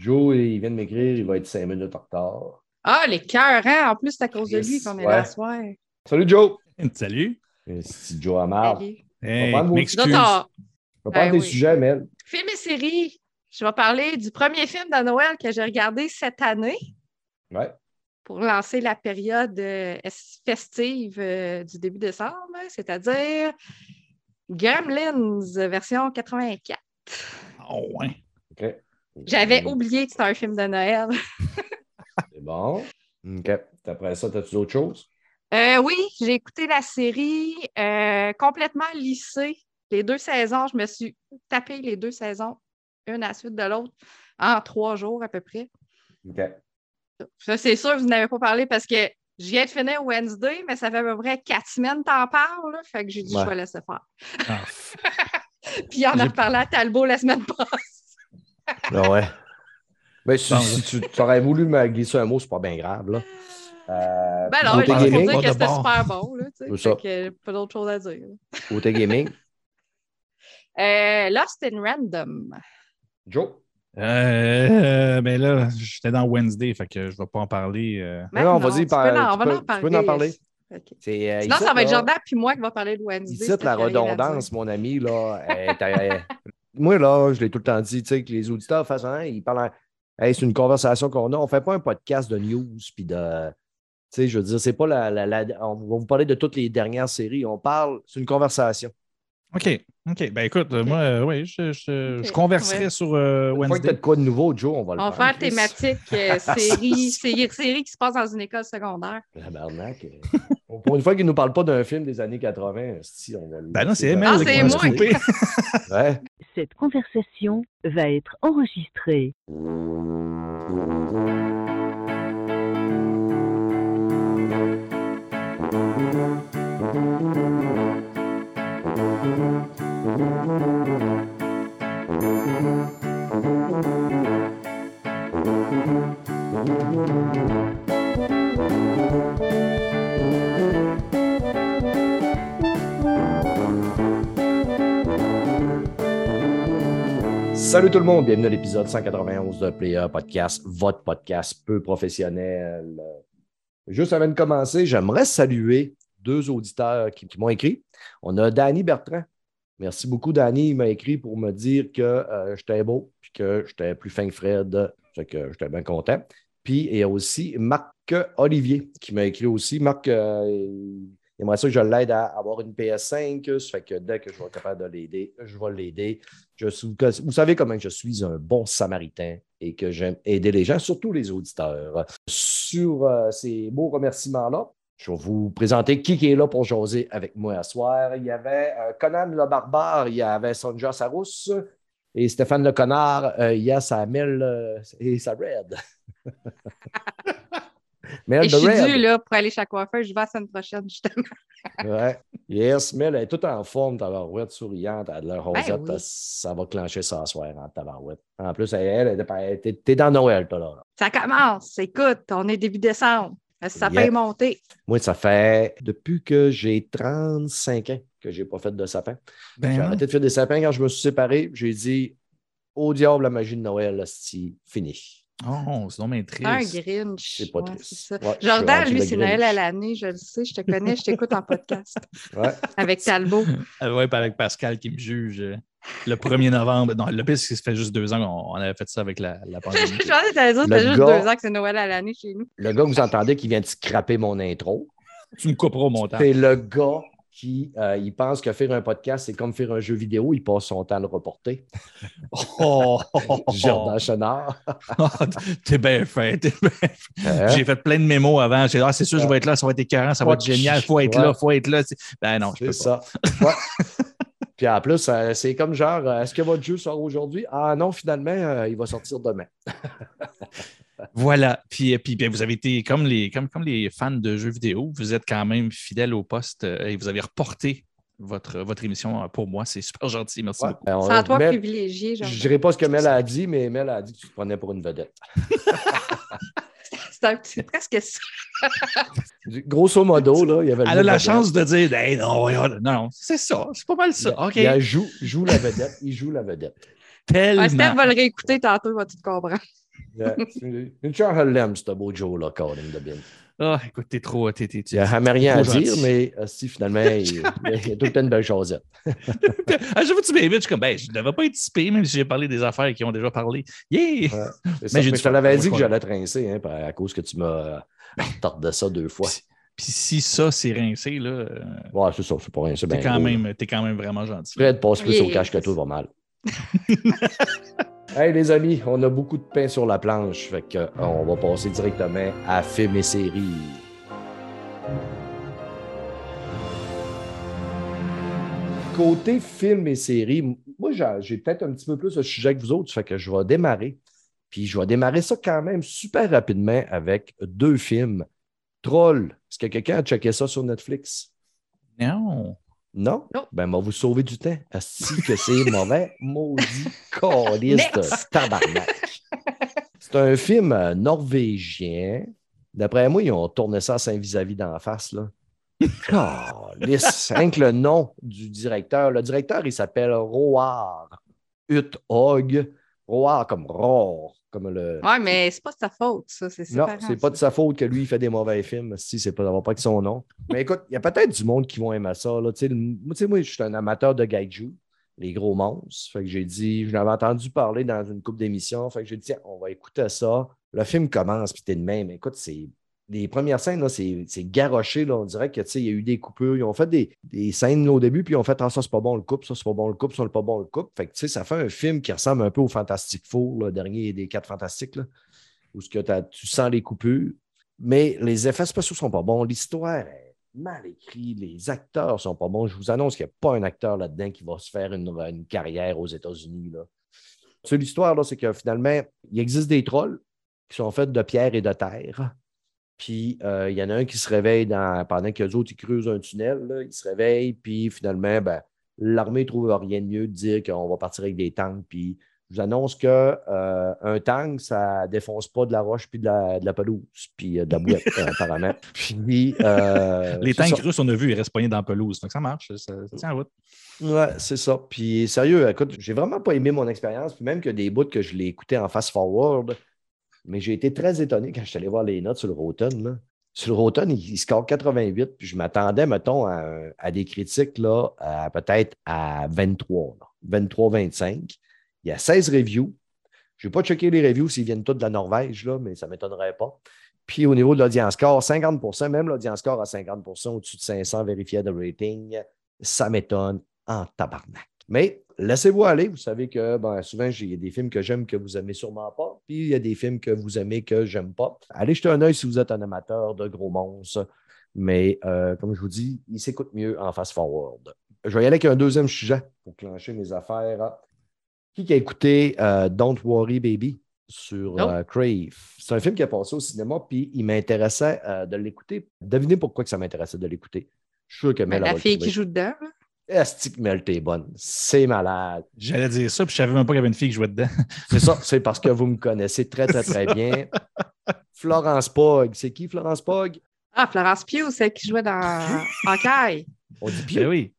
Joe, il vient de m'écrire, il va être cinq minutes en retard. Ah, les cœurs, hein? En plus, c'est à cause de lui qu'on est ouais. là ce soir. Salut Joe! Salut. C'est Joe Amar. Salut. Hey, m'excuse. On- On va parler Ben des oui. sujets, Mel. Film et série. Je vais parler du premier film de Noël que j'ai regardé cette année Ouais. pour lancer la période euh, es- festive euh, du début décembre, c'est-à-dire Gremlins version 84. Oh, ouais. OK. J'avais oublié que c'était un film de Noël. C'est bon. OK. Après ça, as-tu d'autres choses? Euh, oui, j'ai écouté la série euh, complètement lissée. Les deux saisons, je me suis tapé les deux saisons, une à la suite de l'autre, en trois jours à peu près. OK. Ça, c'est sûr, vous n'avez pas parlé parce que je viens de finir Wednesday, mais ça fait à peu près quatre semaines que t'en parles. fait que j'ai dit, Ouais. je vais laisser faire. Ah, Puis on a J'ai- reparlé à Talbot la semaine passée. Ah ouais. Mais si, Bon, si tu tu aurais voulu me glisser un mot, c'est pas bien grave. Là. Euh, Ben non, juste pour gaming, dire que c'était super bon. Là, tu sais. C'est ça. Fait que pas d'autre chose à dire. côté gaming. Euh, Lost in Random. Joe? Euh, ben là, j'étais dans Wednesday, fait que je ne vais pas en parler. euh. Ben non, vas-y, tu par- peux en- tu on va peux- en tu peux en parler. OK. C'est, euh, Sinon, ici, ça va être Jordan puis moi qui va parler de Wednesday. Ici, c'est la redondance, mon ami, là, est- est- moi, là, je l'ai tout le temps dit, tu sais, que les auditeurs fassent ils parlent, en- Hey, c'est une conversation qu'on a. On ne fait pas un podcast de news, puis de, tu sais, je veux dire, c'est pas la, la- la- on va vous parler de toutes les dernières séries. On parle, c'est une conversation. OK. OK. Ben écoute, moi, euh, oui, je, je, converserai Ouais. sur euh, Une fois que tu Wednesday. as de quoi de nouveau, Joe, on va le On va faire. thématique euh, série, série, série qui se passe dans une école secondaire. Tabarnak, euh, Pour une fois qu'il ne nous parle pas d'un film des années 80, si on va le Ben non, c'est Emel Ah, qui c'est va moi. se couper. Ouais. Cette conversation va être enregistrée. Salut tout le monde, bienvenue à l'épisode 191 de Player Podcast, votre podcast peu professionnel. Juste avant de commencer, j'aimerais saluer deux auditeurs qui, m'ont écrit. On a Danny Bertrand. Merci beaucoup, Danny. Il m'a écrit pour me dire que euh, j'étais beau puis que j'étais plus fin que Fred. Fait que j'étais bien content. Puis il y a aussi Marc Olivier qui m'a écrit aussi. Marc, euh, il aimerait ça que je l'aide à avoir une PS5. Ça fait que dès que je vais être capable de l'aider, je vais l'aider. Vous savez comment je suis un bon samaritain et que j'aime aider les gens, surtout les auditeurs. Sur euh, ces beaux remerciements-là, je vais vous présenter qui est là pour jaser avec moi à soir. Il y avait euh, Conan le barbare, il y avait Sonja Sarousse et Stéphane le connard, euh, il y a sa Mel euh, et sa Red. Mel Et je suis Red. due là, pour aller chez la coiffeur. Je vais la semaine prochaine, justement. Ouais. Yes, Mel elle est toute en forme, tabarouette, souriante, elle a de l'air rosette, Ben oui. ça va clencher ça ce soir en tabarouette. En plus, elle, elle, elle, elle- t'es- t'es dans Noël, toi, là. Ça commence. Écoute, on est début décembre. Ça Yeah. peut monter. Moi, ça fait depuis que j'ai 35 ans que j'ai pas fait de sapin. Ben J'ai arrêté de faire des sapins quand je me suis séparé. J'ai dit, au diable, la magie de Noël, c'est fini. Oh, c'est donc bien triste. Un Grinch. C'est pas Ouais, triste. c'est ça. Ouais, Jordan, lui, c'est. Noël à l'année. Je le sais, je te connais, je t'écoute en podcast Ouais. avec Talbot. Ouais, puis avec Pascal qui me juge euh, le 1er novembre. Non, le pire, c'est que ça fait juste deux ans qu'on on avait fait ça avec la, la pandémie. je pensais que t'allais dire ça fait juste gars- deux ans que c'est Noël à l'année chez nous. Le gars que vous entendez qui vient de scraper mon intro, tu me couperas au montant. c'est le gars qui euh, il pense que faire un podcast, c'est comme faire un jeu vidéo. Il passe son temps à le reporter. Oh, Jordan Chenard. T'es bien fait. t'es bien fait. Hein? J'ai fait plein de mémos avant. J'ai dit, ah, c'est sûr, je vais être là, ça va être écœurant, ça va être génial, faut être Ouais. là, faut être là. Ben non, je peux pas. ça. Ouais. Puis en plus, euh, c'est comme genre, euh, est-ce que votre jeu sort aujourd'hui? Ah non, finalement, euh, il va sortir demain. Voilà. Puis, puis ben, vous avez été comme les, comme, comme les fans de jeux vidéo, vous êtes quand même fidèles au poste euh, et vous avez reporté votre, votre émission euh, pour moi. C'est super gentil. Merci Ouais. beaucoup. Ben, Sans toi Mel- privilégié, je ne dirais pas ce que Mel a dit, mais Mel a dit que tu te prenais pour une vedette. C'est un petit- c'est presque ça. Grosso modo, là, il y avait le Elle a la vedette. chance de dire Hey, non, non, non, c'est ça, c'est pas mal ça. Il- OK. Il joue, joue la vedette, il joue la vedette. Ouais, Tellement. Steph va le réécouter tantôt, il va tout comprendre. Yeah, Une chère, elle l'aime, ce beau Joe-là, Colin de Bin. Ah, écoute, t'es trop. T'es, t'es- Il n'y a jamais rien à dire, gentil. mais euh, si finalement, il, il y a tout le temps une belle chosette. À chaque fois que tu m'invites, je suis comme, ben, je ne devais pas être typé, même si j'ai parlé des affaires qui ont déjà parlé. Yeah! Ça. Mais je te l'avais dit je que j'allais te rincer, hein, à cause que tu m'as euh, retardé ça deux fois. Puis si ça, c'est rincé, là, euh, Ouais, c'est ça, c'est pas rien. C'est t'es, bien quand gros, même, t'es quand même vraiment gentil. Fred passe plus au cash que ça. va mal. hey les amis, on a beaucoup de pain sur la planche, fait que, euh, on va passer directement à films et séries. Côté films et séries, moi j'ai peut-être un petit peu plus de sujet que vous autres, fait que je vais démarrer. Puis je vais démarrer ça quand même super rapidement avec deux films. Troll, est-ce que quelqu'un a checké ça sur Netflix? Non. Non? Non. Ben, m'a vous sauver du temps. Asti que c'est mauvais. Maudit calice tabarnak. C'est un film euh, norvégien. D'après moi, ils ont tourné ça à Saint-Vis-à-vis d'en face, là. Calice. Rien que le nom du directeur. Le directeur, il s'appelle Roar Uthog. Roar comme roar, comme le... Ouais, mais c'est pas de sa faute, ça. C'est Non, c'est pas de sa faute que lui, il fait des mauvais films. Si, c'est pas, va pas être son nom. Mais écoute, il y a peut-être du monde qui vont aimer ça. Là. Tu sais, le- Moi, moi, je suis un amateur de gaiju, les gros monstres. Fait que j'ai dit, je l'avais entendu parler dans une couple d'émissions. Fait que j'ai dit, tiens, on va écouter ça. Le film commence, puis t'es de même. Écoute, c'est. Les premières scènes, c'est garoché. On dirait que, tu sais, il y a eu des coupures. Ils ont fait des, scènes au début, puis ils ont fait, ah, ça, c'est pas bon le couple, ça, c'est pas bon le couple, ça, c'est pas bon le couple. Fait que, ça fait un film qui ressemble un peu au Fantastic Four, le dernier des quatre Fantastiques, où que tu sens les coupures. Mais les effets spéciaux sont pas bons. L'histoire est mal écrite. Les acteurs sont pas bons. Je vous annonce qu'il n'y a pas un acteur là-dedans qui va se faire une, une carrière aux États-Unis. l'histoire, c'est que finalement, il existe des trolls qui sont faits de pierre et de terre. Puis euh, il y en a un qui se réveille dans, pendant que les autres ils creusent un tunnel. là, il se réveille, puis finalement, ben, l'armée ne trouve rien de mieux de dire qu'on va partir avec des tanks. Puis je vous annonce qu'un tank, ça défonce pas de la roche puis de la, de la pelouse, puis euh, de la bouette, euh, apparemment. Puis, euh, Les tanks ça. russes, on a vu, ils restent pognés dans la pelouse. Donc ça marche, ça, ça tient en route. Ouais, c'est ça. Puis sérieux, écoute, j'ai vraiment pas aimé mon expérience. Puis même que des bouts que je l'ai écouté en fast-forward, mais j'ai été très étonné quand je suis allé voir les notes sur le Rotten. Sur le Rotten, il, score 88, puis je m'attendais, mettons, à, des critiques là, peut-être à 23, 23-25. Il y a 16 reviews. Je n'ai pas checké les reviews s'ils viennent tous de la Norvège, là, mais ça ne m'étonnerait pas. Puis au niveau de l'audience score, 50% même l'audience score à 50% au-dessus de 500 vérifiés de rating, ça m'étonne en tabarnak. Mais laissez-vous aller. Vous savez que ben, souvent, j'ai- il y a des films que j'aime que vous aimez sûrement pas. Puis il y a des films que vous aimez que j'aime pas. Allez jeter un œil si vous êtes un amateur de gros monstres. Mais euh, comme je vous dis, il s'écoute mieux en fast-forward. Je vais y aller avec un deuxième sujet pour clencher mes affaires. Qui qui a écouté euh, Don't Worry Baby sur euh, Crave? C'est un film qui est passé au cinéma, puis il m'intéressait de l'écouter. Devinez pourquoi que ça m'intéressait de l'écouter. Je suis sûr que Ben, Mel la fille qui joue dedans, là. Esti que Mel, t'es bonne. C'est malade. J'allais dire ça, puis je savais même pas qu'il y avait une fille qui jouait dedans. C'est ça, c'est parce que vous me connaissez très, très, très bien. Florence Pogg. C'est qui, Florence Pogg? Ah, Florence Pugh, celle qui jouait dans Hawkeye. On dit Ben Pugh. oui.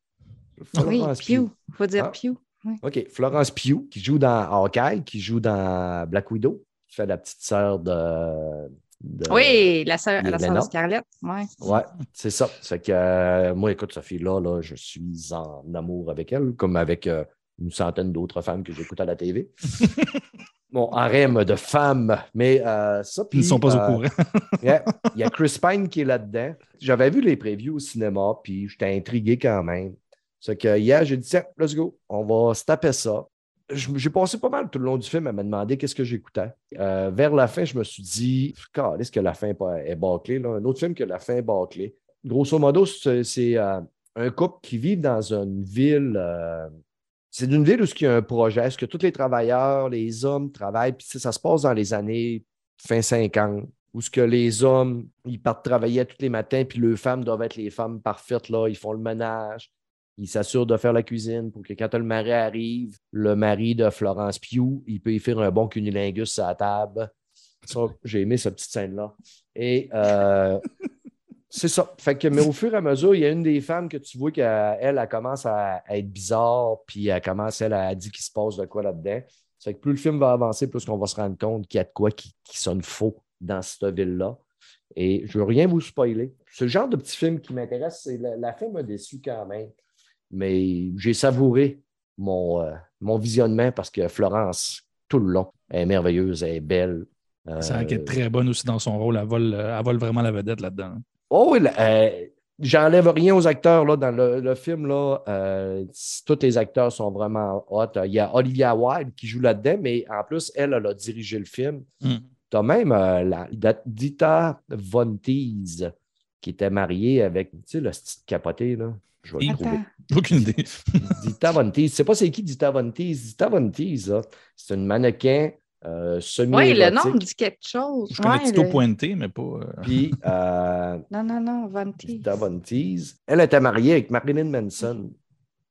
Oui, Florence Pugh. Il faut dire Ah. Pugh. OK. Florence Pugh, qui joue dans Hawkeye, qui joue dans Black Widow, qui fait la petite sœur de. De- Oui, la sœur, la sœur. Scarlett. Ouais. Ouais, c'est ça. C'est que euh, moi, écoute, cette fille-là, là, je suis en amour avec elle, comme avec euh, une centaine d'autres femmes que j'écoute à la TV. Mon harem de femmes. Mais euh, ça, Ils ne sont pas euh, au courant. Yeah. Il y a Chris Pine qui est là-dedans. J'avais vu les previews au cinéma, puis j'étais intrigué quand même. C'est que hier, j'ai dit, tiens, let's go, on va se taper ça. J'ai passé pas mal tout le long du film à me demander qu'est-ce que j'écoutais. Euh, vers la fin, je me suis dit, est-ce que la fin est bâclée? Là? Un autre film que la fin est bâclée. Grosso modo, c'est euh, un couple qui vit dans une ville. euh, c'est une ville où il y a un projet, est-ce que tous les travailleurs, les hommes travaillent, puis ça se passe dans les années fin 50, où ce que les hommes, ils partent travailler tous les matins, puis les femmes doivent être les femmes parfaites, là, ils font le ménage, ils s'assurent de faire la cuisine pour que quand le mari arrive, le mari de Florence Pugh, il peut y faire un bon cunilingus à table. J'ai aimé cette petite scène-là. Et euh, c'est ça. Fait que, mais au fur et à mesure, il y a une des femmes que tu vois qu'elle, elle, commence à, être bizarre, puis elle commence, elle, à dire qu'il se passe de quoi là-dedans. C'est que plus le film va avancer, plus on va se rendre compte qu'il y a de quoi qui, sonne faux dans cette ville-là. Et je ne veux rien vous spoiler. Le genre de petit film qui m'intéresse. C'est La, la fin m'a déçu quand même. Mais j'ai savouré mon, euh, mon visionnement parce que Florence, tout le long, elle est merveilleuse, elle est belle. Euh, C'est vrai qu'elle est très bonne aussi dans son rôle. Elle vole, euh, elle vole vraiment la vedette là-dedans. Oh oui, là, euh, j'enlève rien aux acteurs là, dans le, le film. Là, euh, tous les acteurs sont vraiment hot. Il y a Olivia Wilde qui joue là-dedans, mais en plus, elle, elle a dirigé le film. Mm. Tu as même euh, la, Dita Von Teese qui était mariée avec, tu sais, le petit capoté, là. Je vais le trouver. Aucune idée. Dita Von Teese. Je sais pas c'est qui Dita Von Teese. Dita Von Teese, là, c'est une mannequin euh, semi Oui, le nom me dit quelque chose. Je connais Ouais, Tito le- Pointé, mais pas. euh, Puis, euh, Non, non, non, Vanti. Dita Von Teese. Elle était mariée avec Marilyn Manson.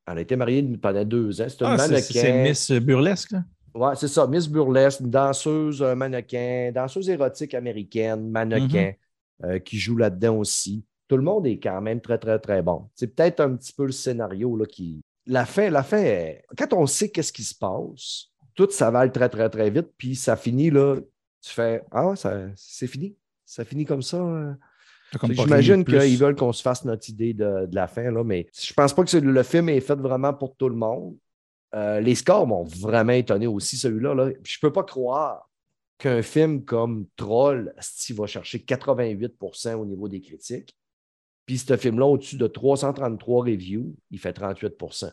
Elle a été mariée pendant deux ans. C'est une Ah, c'est- mannequin. c'est Miss Burlesque. là? Ouais, c'est ça. Miss Burlesque, une danseuse euh, mannequin, danseuse érotique américaine, mannequin, euh, qui joue là-dedans aussi. Tout le monde est quand même très, très, très bon. C'est peut-être un petit peu le scénario là, qui. La fin, la fin, est- quand on sait qu'est-ce qui se passe, tout s'avale très, très, très vite, puis ça finit là. Tu fais Ah, ouais, ça- c'est fini. Ça finit comme ça. pas J'imagine qu'ils veulent qu'on se fasse notre idée de, de la fin, là, mais je pense pas que le film est fait vraiment pour tout le monde. Euh, les scores m'ont vraiment étonné aussi, celui-là. Là. Je peux pas croire qu'un film comme Troll, va chercher 88% au niveau des critiques. Puis ce film-là, au-dessus de 333 reviews, il fait 38%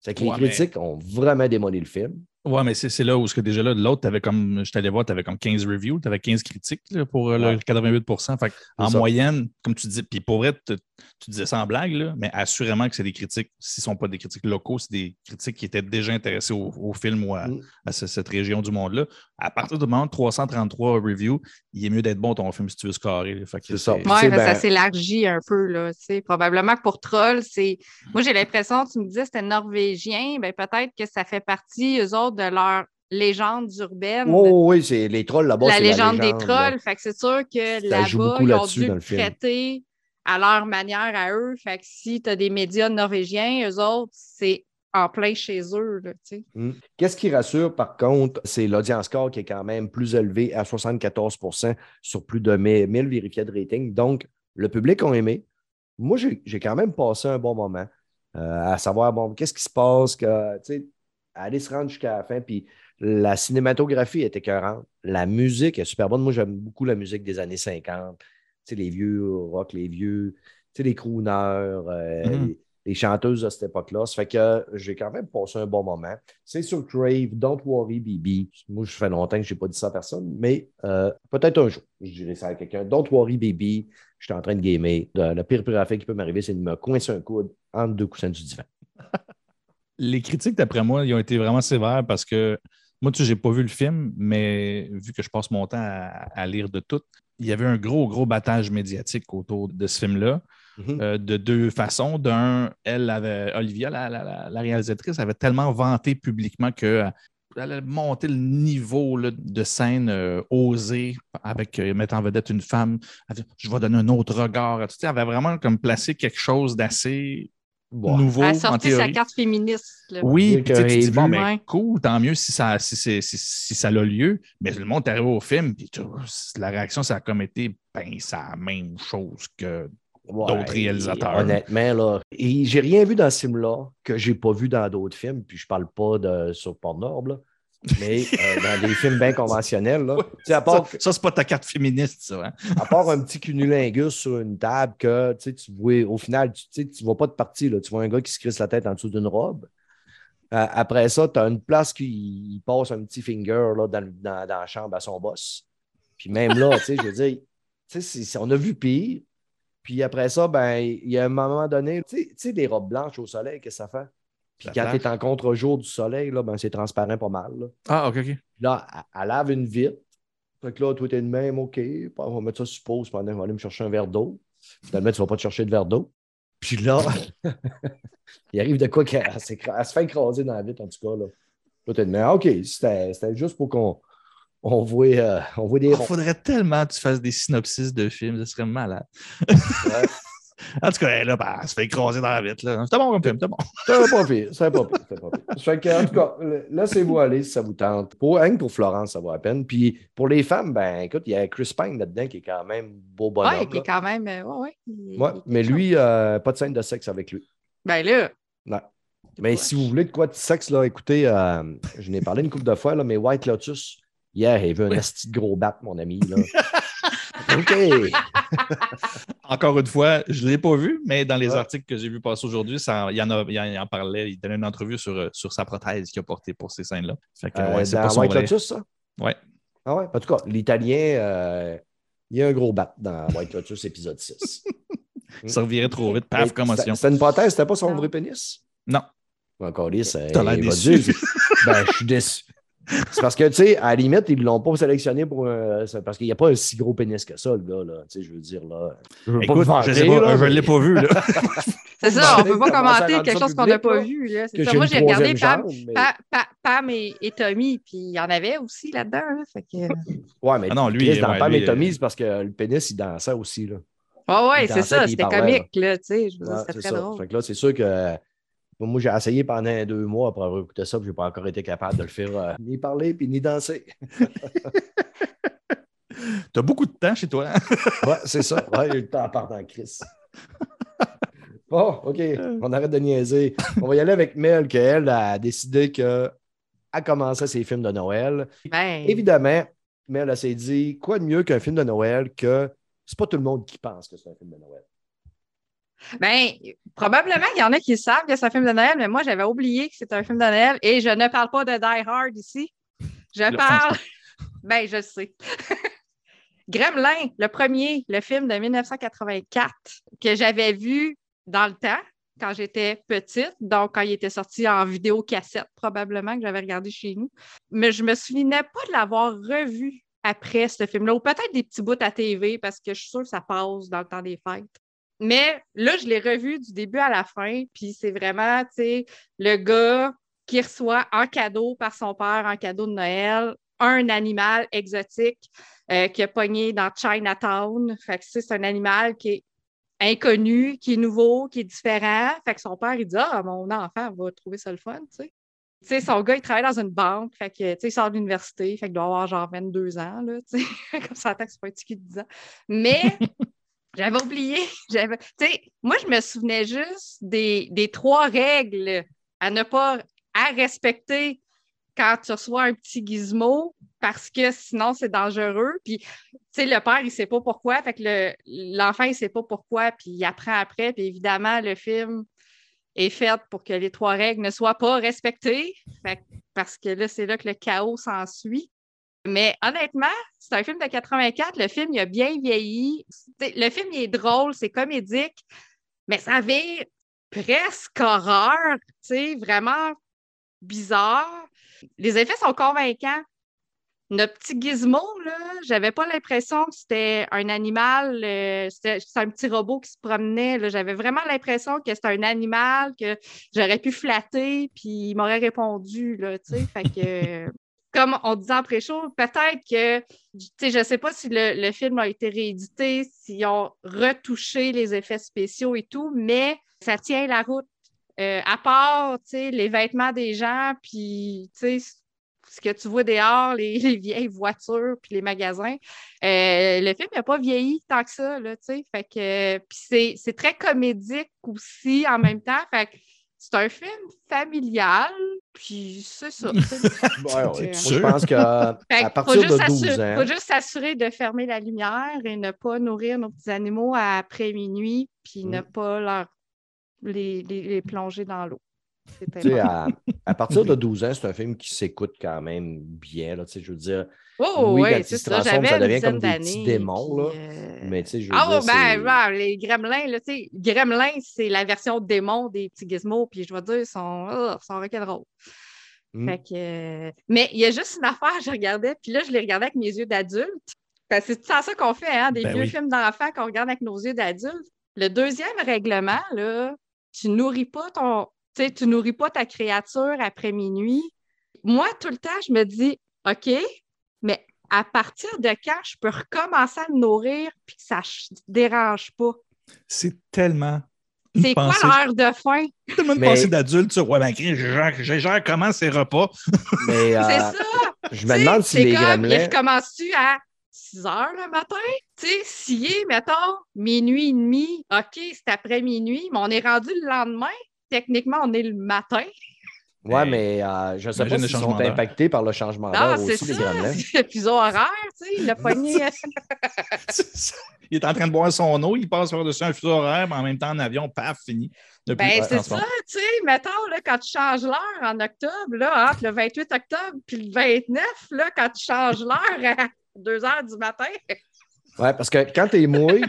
C'est que les mais- critiques ont vraiment démoli le film. Ouais, mais c'est là où ce que déjà là, de l'autre, t'avais comme, je t'allais voir, tu avais comme 15 reviews, tu avais 15 critiques là, pour euh, Ouais. le 88 Fait en ça. moyenne, comme tu dis, puis pour vrai, tu disais ça en blague, là, mais assurément que c'est des critiques, s'ils ne sont pas des critiques locaux, c'est des critiques qui étaient déjà intéressés au, au film ou à, Mm. à ce- cette région du monde-là. À partir du moment de 333 reviews, il est mieux d'être bon ton film si tu veux. Fait que C'est ça. Ben- ça s'élargit un peu. Là. Probablement que pour Troll, c'est. Moi, j'ai l'impression, tu me disais c'était norvégien, ben, peut-être que ça fait partie, eux autres, de leur légende urbaine. Oh, oui, c'est les trolls là-bas. la c'est légende, des là. trolls. Fait que c'est sûr que là-bas, ils ont dû traiter à leur manière à eux. Fait que si tu as des médias norvégiens, eux autres, c'est en plein chez eux. Là, tu sais. Mm. Qu'est-ce qui rassure, par contre, c'est l'audience score qui est quand même plus élevé à 74% sur plus de 1000 vérifiés de rating. Donc, le public a aimé. Moi, j'ai j'ai quand même passé un bon moment euh, à savoir, bon, qu'est-ce qui se passe, que, aller se rendre jusqu'à la fin. Puis la cinématographie est écœurante. La musique est super bonne. Moi, j'aime beaucoup la musique des années 50. Les vieux rock, les vieux, les crooners, euh, Mhm. les, les chanteuses de cette époque-là. Ça fait que j'ai quand même passé un bon moment. C'est sur Crave, Don't Worry Baby. Moi, je fais longtemps que je n'ai pas dit ça à personne, mais euh, peut-être un jour, je dirais ça à quelqu'un. Don't Worry Baby, je suis en train de gamer. Le le pire, pire affaire qui peut m'arriver, c'est de me coincer un coude entre deux coussins du divan. Les critiques, d'après moi, ils ont été vraiment sévères parce que moi, tu sais, j'ai pas vu le film, mais vu que je passe mon temps à, à lire de tout, il y avait un gros, gros battage médiatique autour de ce film-là, Mhm. euh, de deux façons. D'un, elle avait, Olivia, la, la- la- la réalisatrice, avait tellement vanté publiquement que elle a monté le niveau là, de scène euh, osée avec euh, mettre en vedette une femme. Elle dit, je vais donner un autre regard. Tu sais, elle avait vraiment comme placé quelque chose d'assez Bon. nouveau Elle a en sorti sa carte féministe. là. Oui, puis tu te dis, bon, vu. ben, cool, tant mieux si ça, si, c'est- si- si ça a lieu. Mais le monde est arrivé au film, puis la réaction, ça a comme été, ben, c'est la même chose que. Ouais, d'autres réalisateurs. Honnêtement, là. Et j'ai rien vu dans ce film-là que j'ai pas vu dans d'autres films, puis je parle pas de sur Pornhub, là, mais euh, dans des films bien conventionnels. Là. Tu sais, à, Ça, part, ça, c'est pas ta carte féministe, ça. hein? à part un petit cunnilingus sur une table que tu vois, au final, tu sais, tu vois pas de partie. Là. Tu vois un gars qui se crisse la tête en dessous d'une robe. Euh, après ça, tu as une place qui passe un petit finger là, dans, dans- dans la chambre à son boss. Puis même là, tu sais, je veux dire, on a vu pire. Puis après ça, ben, il y a un moment donné, tu sais- tu sais, des robes blanches au soleil, qu'est-ce que ça fait? Puis quand tu es en contre-jour du soleil, là, ben, c'est transparent pas mal. là. Ah, OK, OK. Là, elle, elle lave une vitre. Fait que là, toi, t'es de même, OK. On va mettre ça sur pause pendant qu'on va aller me chercher un verre d'eau. Finalement, tu ne vas pas te chercher de verre d'eau. Puis là, il arrive de quoi qu'elle elle se fait écraser dans la vitre, en tout cas. Là, là t'es de même, OK, c'était juste pour qu'on on voit, euh, on voit des Il ronds. faudrait tellement que tu fasses des synopsis de films, ce serait malade. Ouais. En tout cas, elle, là, ben, elle se fait écraser dans la vitre. là. C'était bon comme film, c'était bon. C'est pas pire, c'est pas pire, c'est pas pire. Fait que, en tout cas, laissez-vous aller si ça vous tente. Pour, rien que pour Florence, ça vaut la peine. Puis pour les femmes, ben écoute, il y a Chris Pine là-dedans qui est quand même beau bonhomme. Ouais, qui est quand même. euh, ouais, ouais. il- Ouais, il est mais lui, euh, pas de scène de sexe avec lui. Ben là, Non. Mais si vous voulez de quoi de sexe, là, écoutez, euh, je n'ai parlé une couple de fois, là, mais White Lotus, hier, il veut un Oui. asti de gros bat, mon ami. Là. OK. Encore une fois, je ne l'ai pas vu, mais dans les Ouais. articles que j'ai vu passer aujourd'hui, ça- il y en a, il y en- il en parlait, il donnait une entrevue sur, euh, sur sa prothèse qu'il a portée pour ces scènes-là. Fait que, Euh, ouais, c'est dans pas son White vrai. Lotus, ça? Ouais. Ah ouais? En tout cas, l'Italien, euh, il y a un gros bat dans White Lotus épisode 6. Ça revirait trop vite, paf, commotion. C'était une prothèse, c'était pas son vrai pénis? Non. Encore lisse. T'as l'air déçu. ben, je suis déçu. C'est parce que, tu sais, à la limite, ils ne l'ont pas sélectionné pour un. c'est Parce qu'il n'y a pas un si gros pénis que ça, le gars, là. Tu sais, je veux dire, là. Je veux Écoute, vanter, je ne l'ai pas vu. Là. c'est ça, on demander peut pas commenter quelque chose qu'on n'a pas là, vu. là. C'est ça. Moi, j'ai regardé Pam, jambe, mais- Pa- Pa- Pam et, et Tommy, puis il y en avait aussi là-dedans. là. Fait que... Ouais, mais Ah non, lui, Chris, dans ouais, Pam lui, et Tommy, euh, c'est parce que le pénis, il dansait aussi, là. Ouais, ouais, c'est ça, c'était comique, là, tu sais. Je veux dire, c'était très ça. drôle. Fait que là, c'est sûr que moi, j'ai essayé pendant deux mois après avoir écouté ça, puis j'ai pas encore été capable de le faire euh, ni parler puis ni danser. Tu as beaucoup de temps chez toi. hein? Ouais, c'est ça. Ouais, j'ai eu le temps à part dans Chris. Bon, OK, on arrête de niaiser. On va y aller avec Mel, qu'elle a décidé qu'elle commençait ses films de Noël. Ben, Évidemment, Mel, elle s'est dit quoi de mieux qu'un film de Noël que c'est pas tout le monde qui pense que c'est un film de Noël. Ben, probablement qu'il y en a qui savent que c'est un film de Noël, mais moi, j'avais oublié que c'était un film de Noël et je ne parle pas de Die Hard ici. Je Le parle. Ben, je sais. Gremlin, le premier, le film de 1984, que j'avais vu dans le temps, quand j'étais petite, donc quand il était sorti en vidéo cassette, probablement, que j'avais regardé chez nous. Mais je me souvenais pas de l'avoir revu après ce film-là, ou peut-être des petits bouts à TV, parce que je suis sûre que ça passe dans le temps des fêtes. Mais là, je l'ai revu du début à la fin, puis c'est vraiment, tu sais, le gars qui reçoit en cadeau par son père, en cadeau de Noël, un animal exotique euh, qui a pogné dans Chinatown. Fait que c'est un animal qui est inconnu, qui est nouveau, qui est différent. Fait que son père, il dit Ah, mon enfant va trouver ça le fun, tu sais. Tu sais, son gars, il travaille dans une banque, fait que, tu sais, il sort de l'université, fait qu'il doit avoir genre 22 ans, là, tu sais. Comme ça, que c'est pas un petit cul de 10 ans. Mais j'avais oublié. Moi, je me souvenais juste des, des trois règles à ne pas, à respecter quand tu reçois un petit gizmo, parce que sinon, c'est dangereux. Puis, tu sais, le père, il ne sait pas pourquoi, fait que le- l'enfant, il ne sait pas pourquoi, puis il apprend après. Puis évidemment, le film est fait pour que les trois règles ne soient pas respectées, Fait parce que là, c'est là que le chaos s'ensuit. Mais honnêtement, c'est un film de 84. Le film, il a bien vieilli. Le film, il est drôle, c'est comédique, mais ça avait presque horreur, tu sais, vraiment bizarre. Les effets sont convaincants. Notre petit gizmo, là, j'avais pas l'impression que c'était un animal, euh, c'était un petit robot qui se promenait. J'avais vraiment l'impression que c'était un animal que j'aurais pu flatter, puis il m'aurait répondu, là, tu sais. Fait que, comme on disait en pré-show, peut-être que, tu sais, je sais pas si le, le film a été réédité, s'ils ont retouché les effets spéciaux et tout, mais ça tient la route. Euh, à part, tu sais, les vêtements des gens, puis, tu sais, ce que tu vois dehors, les, les vieilles voitures, puis les magasins, euh, le film n'a pas vieilli tant que ça, là, tu sais. Fait que, puis c'est, très comédique aussi en même temps. C'est un film familial, puis c'est ça. Ouais, je pense qu'à à partir juste de 12 s'assurer- ans. faut juste s'assurer de fermer la lumière et ne pas nourrir nos petits animaux après minuit, puis Mm. ne pas leur les, les- les plonger dans l'eau. À, à partir de 12 ans, c'est un film qui s'écoute quand même bien. Là, tu sais, je veux dire, Oh, oui, se ça. transforment, J'avais ça devient comme des petits démons, là. euh, mais tu sais, je veux Ah, dire, ben, genre, les gremlins, là, gremlins, c'est la version démon des petits gizmos, puis je dois dire, ils sont, oh, ils sont rock'n'roll. Mm. Fait que, euh, mais il y a juste une affaire, je regardais, puis là, je les regardais avec mes yeux d'adulte. Parce que c'est tout ça qu'on fait, hein, des Ben vieux oui. films d'enfants qu'on regarde avec nos yeux d'adulte. Le deuxième règlement, là, tu nourris pas ton, tu sais, tu nourris pas ta créature après minuit. Moi, tout le temps, je me dis, OK, mais à partir de quand je peux recommencer à le nourrir puis que ça ne dérange pas? C'est tellement. C'est quoi pensée- l'heure de fin? Tellement une Mais- pensée d'adulte sur Ouais, ben, je gère, je gère comment ces repas? Mais euh, C'est ça. je me demande si C'est les comme, gremlins. Il recommence-tu à 6 heures le matin? Tu sais, est, mettons, minuit et demi, OK, c'est après minuit, mais on est rendu le lendemain. Techniquement, on est le matin. Ouais, Mais- euh, je ne sais Imagine pas le s'ils sont impactés par le changement Ah, d'heure c'est aussi, les ça. gremlins. C'est le fuseau horaire, tu sais. Il a pogné. C'est ça. il est en train de boire son eau, il passe par-dessus un fuseau horaire, mais en même temps, en avion, paf, fini. Depuis, Ben, c'est ça, tu sais, mettons, là, quand tu changes l'heure en octobre, là, entre le 28 octobre puis le 29, là, quand tu changes l'heure à 2 heures du matin, Ouais, parce que quand tu es mouille,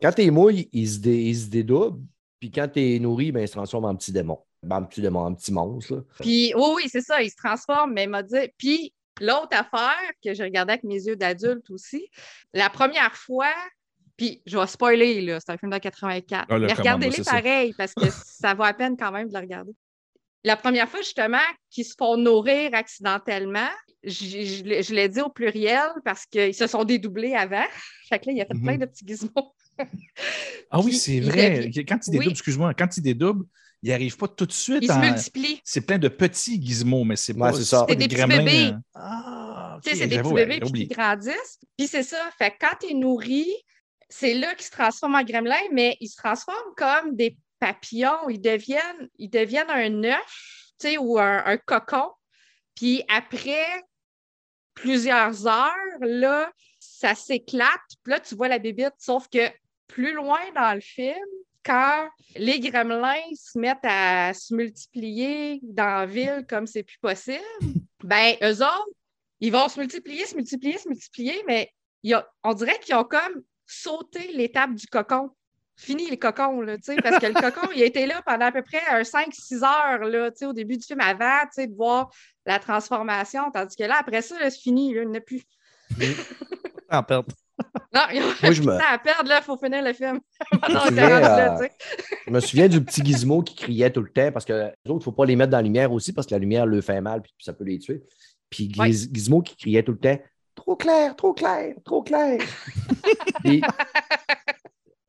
quand tu es mouille, il se, dé- il se dédouble. Puis quand tu es nourri, ben, il se transforme en petit démon. Ben, en petit démon, en petit monstre. là. puis oui, oui, c'est ça, il se transforme, mais il m'a dit, puis l'autre affaire que j'ai regardée avec mes yeux d'adulte aussi, la première fois, puis je vais spoiler, là, c'est un film de 84, Ah, là, mais regardez-les ça. pareil, parce que ça vaut à peine quand même de le regarder. La première fois, justement, qu'ils se font nourrir accidentellement, je, je l'ai- je l'ai dit au pluriel parce qu'ils se sont dédoublés avant. Fait que là, il a fait Mhm. plein de petits gizmos. Ah oui, c'est il vrai. devient- Quand il dédouble, Oui. excuse-moi, quand il dédouble, il n'arrive pas tout de suite. Ils se multiplient. C'est plein de petits gizmos, mais c'est Ouais, pas, ça. pas C'est des petits gremlins, bébés. Ah, Tu sais, ok, c'est des petits bébés qui grandissent. Puis c'est ça. Fait que quand tu es nourri, c'est là qu'ils se transforment en gremlin, mais ils se transforment comme des papillons. Ils deviennent, ils deviennent un œuf, tu sais, ou un, un cocon. Puis après plusieurs heures, là, ça s'éclate. Puis là, tu vois la bébite. Sauf que plus loin dans le film, quand les gremlins se mettent à se multiplier dans la ville comme c'est plus possible, ben, eux autres, ils vont se multiplier, se multiplier, se multiplier, mais on dirait qu'ils ont comme sauté l'étape du cocon. Fini les cocons, là, tu sais, parce que le cocon, il a été là pendant à peu près un 5-6 heures, là, tu sais, au début du film, avant, tu sais, de voir la transformation, tandis que là, après ça, c'est fini, là, il n'y en a plus. En perte. Non, il y a Moi, je me- à perdre, là, il faut finir le film. Sais. Je me souviens du petit gizmo qui criait tout le temps parce que les autres, il ne faut pas les mettre dans la lumière aussi parce que la lumière leur fait mal puis ça peut les tuer. Puis Ouais. Gizmo qui criait tout le temps Trop clair, trop clair, trop clair.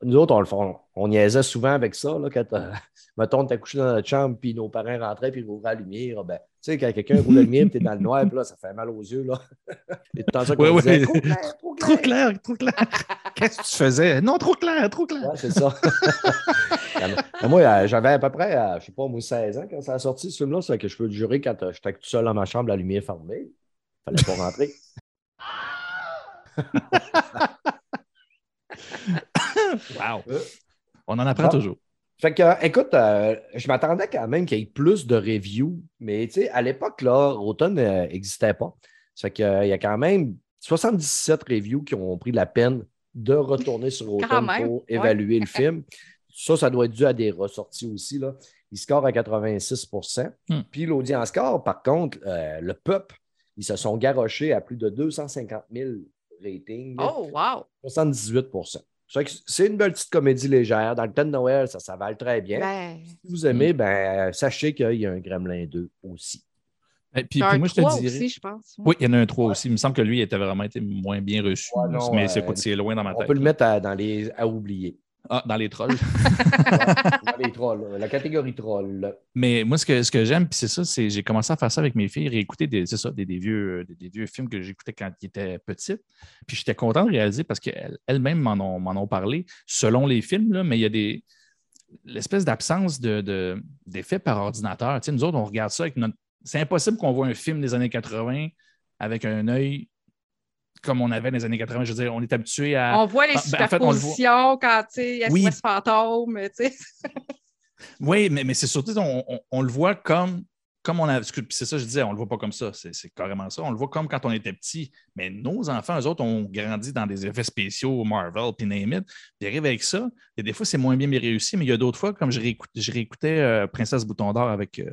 nous autres, on le font. On niaisait souvent avec ça. Là, quand, euh, mettons, t'as couché dans notre chambre, puis nos parents rentraient, puis ils rouvraient la lumière. Ben, tu sais, quand quelqu'un roule la lumière, puis t'es dans le noir, puis là, ça fait mal aux yeux. Là. Et tout le temps ça qu'on Ouais, ouais. disait, Trop clair, trop clair. Trop clair, trop clair. Qu'est-ce que tu faisais? Non, trop clair, trop clair. Ouais, c'est ça. Mais moi, euh, j'avais à peu près, euh, je sais pas, moi, 16 ans quand ça a sorti, ce film-là. C'est que je peux te jurer, quand j'étais tout seul dans ma chambre, la lumière fermée, il fallait pas rentrer. Wow. Euh. On en apprend Ah. toujours. Fait que, euh, écoute, euh, je m'attendais quand même qu'il y ait plus de reviews, mais tu sais, à l'époque, là, Automne n'existait pas. Ça fait qu'il y a quand même 77 reviews qui ont pris la peine de retourner sur Automne même, pour ouais. évaluer le film. Ça, ça doit être dû à des ressorties aussi. Là. Il score à 86% Hmm. Puis l'audience score, par contre, euh, le peuple, ils se sont garochés à plus de 250 000 ratings. Oh, wow! 78 Ça fait que C'est une belle petite comédie légère. Dans le temps de Noël, ça s'avale très bien. Ben, Si vous aimez, ben, sachez qu'il y a un Gremlin 2 aussi. Et puis, t'as puis un moi, je te 3 dirais. aussi, je pense. Oui, il y en a un 3 aussi. Il me semble que lui était vraiment été moins bien reçu. Ouais, non, mais euh, c'est écoute, c'est loin dans ma On tête. peut le mettre à, dans les, à oublier. Ah, dans les trolls. dans les trolls, la catégorie troll. Mais moi, ce que, ce que j'aime, puis c'est ça, c'est j'ai commencé à faire ça avec mes filles, réécouter des, c'est ça, des, des vieux, des, des vieux films que j'écoutais quand ils étaient petites. Puis j'étais content de réaliser parce qu'elles- elles-mêmes m'en ont, m'en ont parlé selon les films, là, mais il y a des. L'espèce d'absence de, de- d'effets par ordinateur. Tu sais, nous autres, on regarde ça avec notre. C'est impossible qu'on voit un film des années 80 avec un œil comme on avait dans les années 80. Je veux dire, on est habitué à. On voit les Ah, ben, en fait, voit. superpositions quand, tu sais, Oui. Fantôme, tu sais. Oui, mais, mais c'est surtout, on, on- on le voit comme, comme on a. C'est ça, je disais, on le voit pas comme ça. C'est c'est carrément ça. On le voit comme quand on était petit. Mais nos enfants, eux autres, ont grandi dans des effets spéciaux, Marvel, puis name it. Puis ils arrivent avec ça. Et des fois, c'est moins bien réussi, mais il y a d'autres fois, comme je, je réécoutais euh, Princesse Bouton d'Or avec euh,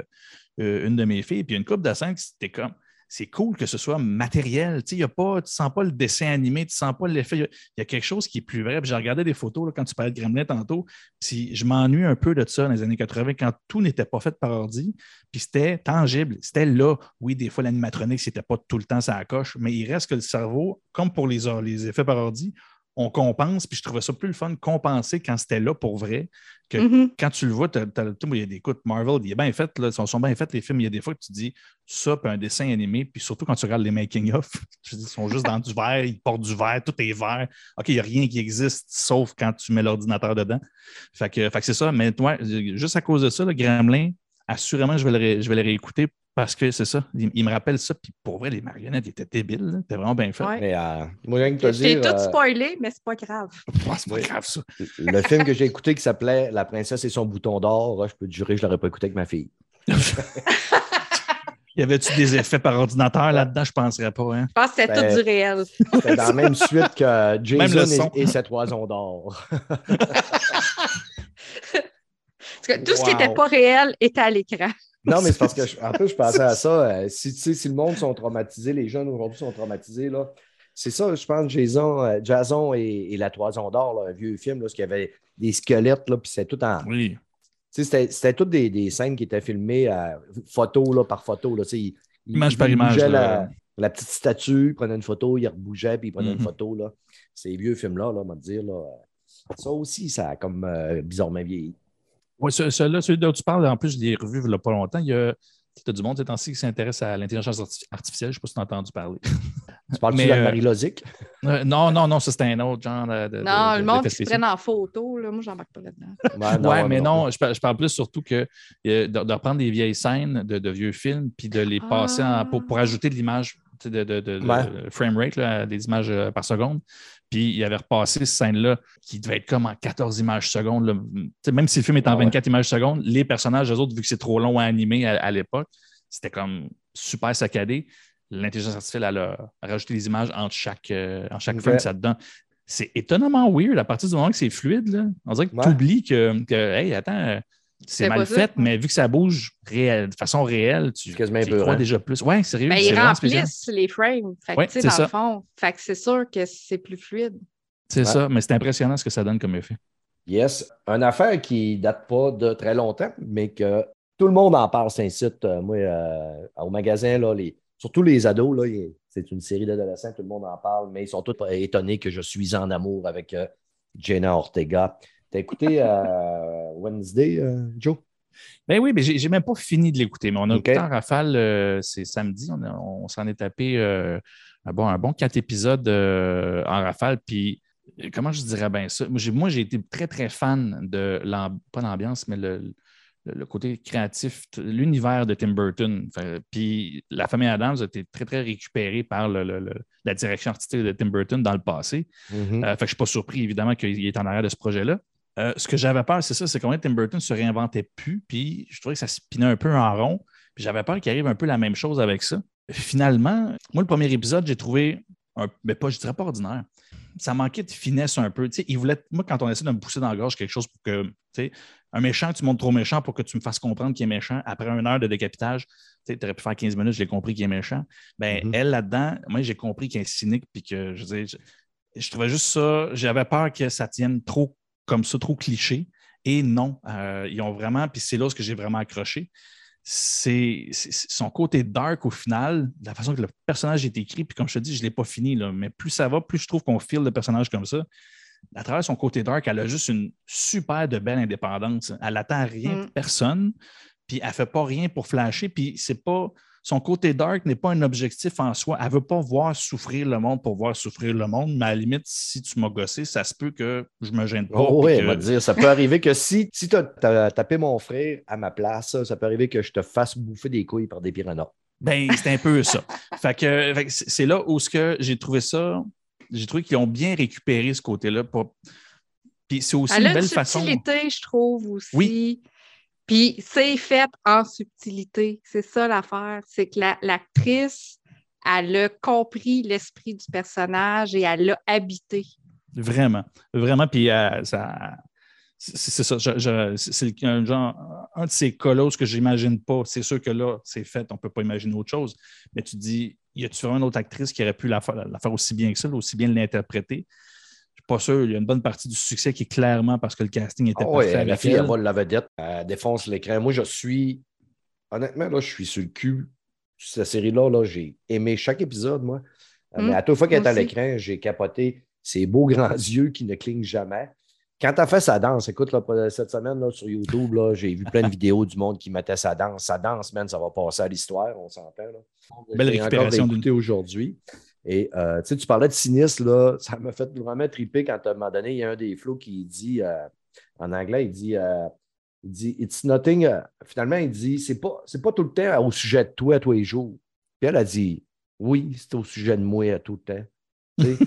euh, une de mes filles, puis une coupe de scènes, c'était comme. C'est cool que ce soit matériel. Tu ne sens pas le dessin animé, tu ne sens pas l'effet. Il y a- quelque chose qui est plus vrai. J'ai regardé des photos là, quand tu parlais de Gremlin tantôt. Puis je m'ennuie un peu de ça dans les années 80 quand tout n'était pas fait par ordi. Puis c'était tangible. C'était là. Oui, des fois, l'animatronique, c'était pas tout le temps ça coche, mais il reste que le cerveau, comme pour les, les effets par ordi, on compense, puis je trouvais ça plus le fun de compenser quand c'était là pour vrai, que Mhm. quand tu le vois, il y a des écoutes, Marvel, il est bien fait, là, ils sont, sont bien faits les films. Il y a des fois que tu dis ça, puis un dessin animé, puis surtout quand tu regardes les making-of, ils sont juste dans du vert, ils portent du vert, tout est vert. OK, il n'y a rien qui existe sauf quand tu mets l'ordinateur dedans. Fait que, fait que c'est ça, mais toi, juste à cause de ça, le Gremlin, assurément, je vais le, ré- je vais le réécouter parce que c'est ça, il, il me rappelle ça, puis pour vrai, les marionnettes étaient débiles, là. c'était vraiment bien fait. Ouais. Mais euh, moi, j'ai rien que te Je t'ai dire, tout euh, spoilé, mais c'est pas grave. Ah, c'est pas grave, ça. le film que j'ai écouté qui s'appelait La princesse et son bouton d'or, je peux te jurer que je ne l'aurais pas écouté avec ma fille. Y avait-tu des effets par ordinateur là-dedans? Je penserais pas. Hein? Je pense que c'était Ben, tout du réel. C'était dans la même suite que Jason et, et cette oison d'or. Parce que tout ce qui n'était pas réel était à l'écran. Non, mais c'est parce que, je- en plus, je pensais à ça. euh, si, si le monde sont traumatisés, les jeunes aujourd'hui sont traumatisés, là. C'est ça, je pense, Jason, euh, Jason et, et la Toison d'Or, là, un vieux film, là, parce qu'il y avait des squelettes, là, puis c'était tout en. Oui. C'était toutes des, des scènes qui étaient filmées euh, photo là, par photo. Là, il, Image il par image. La, la petite statue, il prenait une photo, il rebougeait, puis il prenait une photo. Là. Ces vieux films-là, là, on va dire, là, ça aussi, ça a comme euh, bizarrement vieilli. Oui, ce- celui-là, celui dont tu parles, en plus, je l'ai revu il n'y a pas longtemps. Il y a. Tu as du monde ces temps-ci qui s'intéresse à l'intelligence arti- artificielle. Je ne sais pas si tu as entendu parler. Tu parles-tu Mais, de euh, Marie Lozic? Euh, non, non, non, ça c'était un autre genre de. de- Non, de- le monde qui se prenne en photo, là, moi, j'embarque pas là-dedans. Ouais, mais non. non, je parle, je parle plus surtout que euh, de, de reprendre des vieilles scènes de, de vieux films puis de les passer en- pour, pour ajouter de l'image de, de, de- de- Ouais. de frame rate, là, des images euh, par seconde. Puis il avait repassé cette scène-là qui devait être comme en 14 images secondes. Même si le film est en Ah ouais. 24 images secondes, les personnages, eux autres, vu que c'est trop long à animer à, à l'époque, c'était comme super saccadé. L'intelligence artificielle, elle a rajouté des images entre chaque, euh, en chaque frame que ça te donne. C'est étonnamment weird à partir du moment que c'est fluide. Là. On dirait que Ouais. tu oublies que, que, hey, attends, c'est mal fait, mais vu que ça bouge réel- de façon réelle, tu, tu y crois déjà plus. Ouais, sérieux. Ben, c'est ils remplissent les frames. Fait que, Ouais, dans ça. le fond, fait que c'est sûr que c'est plus fluide. C'est Ouais. ça, mais c'est impressionnant ce que ça donne comme effet. Yes. Une affaire qui date pas de très longtemps, mais que tout le monde en parle, c'est un site. euh, moi, euh, au magasin, là, les, surtout les ados, là, c'est une série d'adolescents, tout le monde en parle, mais ils sont tous étonnés que je suis en amour avec euh, Jenna Ortega. T'as écouté euh, Wednesday, euh, Joe? Ben oui, mais j'ai j'ai même pas fini de l'écouter, mais on a OK. écouté en rafale, euh, c'est samedi, on, s'en est tapé un, bon, un bon quatre épisodes en rafale, puis comment je dirais bien ça? Moi, j'ai- été très, très fan de, pas l'ambiance, mais le, le- le côté créatif, l'univers de Tim Burton. Puis la famille Adams a été très, très récupérée par le- le- le- la direction artistique de Tim Burton dans le passé. Mhm. Euh, fait que je ne suis pas surpris, évidemment, qu'il est en arrière de ce projet-là. Euh, ce que j'avais peur, c'est ça, c'est qu'on Tim Burton se réinventait plus, puis je trouvais que ça spinait un peu en rond, puis j'avais peur qu'il arrive un peu la même chose avec ça. Finalement, moi, le premier épisode, j'ai trouvé, un, mais pas, je dirais pas ordinaire. Ça manquait de finesse un peu. Tu sais, il voulait, moi, quand on essaie de me pousser dans la gorge quelque chose pour que, tu sais, un méchant, tu montres trop méchant pour que tu me fasses comprendre qu'il est méchant. Après une heure de décapitage, tu aurais pu faire 15 minutes, j'ai compris qu'il est méchant. Ben, Mhm. elle, là-dedans, moi, j'ai compris qu'il est cynique, puis que, je dire, je, je trouvais juste ça, j'avais peur que ça tienne trop comme ça, trop cliché. Et non, euh, ils ont vraiment, puis c'est là ce que j'ai vraiment accroché. C'est son côté dark au final, la façon que le personnage est écrit, puis comme je te dis, je ne l'ai pas fini, là, mais plus ça va, plus je trouve qu'on file le personnage comme ça. À travers son côté dark, elle a juste une super de belle indépendance. Elle n'attend rien de Mm. personne, puis elle ne fait pas rien pour flasher, puis c'est pas. Son côté dark n'est pas un objectif en soi. Elle ne veut pas voir souffrir le monde pour voir souffrir le monde, mais à la limite, si tu m'as gossé, ça se peut que je me gêne pas. Oh, oui, que- va te dire, ça peut arriver que si, si tu as, tapé mon frère à ma place, ça peut arriver que je te fasse bouffer des couilles par des piranhas. Ben, c'est un peu ça. Fait que, c'est là où ce que j'ai trouvé ça, j'ai trouvé qu'ils ont bien récupéré ce côté-là. pour- Puis c'est aussi Elle une une belle façon. je trouve aussi. Oui. Puis c'est fait en subtilité. C'est ça l'affaire. C'est que la- l'actrice, elle a compris l'esprit du personnage et elle l'a habité. Vraiment. Vraiment. Puis euh. C'est ça. c'est un, genre, un de ces colosses que j'imagine pas. C'est sûr que là, c'est fait, on ne peut pas imaginer autre chose. Mais tu dis, y a-tu une autre actrice qui aurait pu la faire aussi bien que ça, aussi bien l'interpréter? Je suis pas sûr. Il y a une bonne partie du succès qui est clairement parce que le casting était Ah oui, parfait. la avec fille, elle. elle vole la vedette, elle défonce l'écran. Moi, je suis. Honnêtement, là, je suis sur le cul. Cette série-là, là, j'ai aimé chaque épisode, moi. Euh, Mm, Mais à toute fois qu'elle est à l'écran, j'ai capoté. ses beaux grands yeux qui ne clignent jamais. Quand tu as fait sa danse, écoute, là, cette semaine là, sur YouTube, là, j'ai vu plein de vidéos du monde qui mettait sa danse. Sa danse, man, ça va passer à l'histoire, on s'entend. Belle récupération écouté aujourd'hui. Et euh, tu parlais de sinistre, là, ça m'a fait vraiment triper quand à un moment donné, il y a un des flots qui dit, euh, en anglais, il dit, euh, il dit It's nothing. finalement, il dit c'est pas, c'est pas tout le temps au sujet de toi, à tous les jours. Puis elle a dit Oui, c'est au sujet de moi à tout le temps.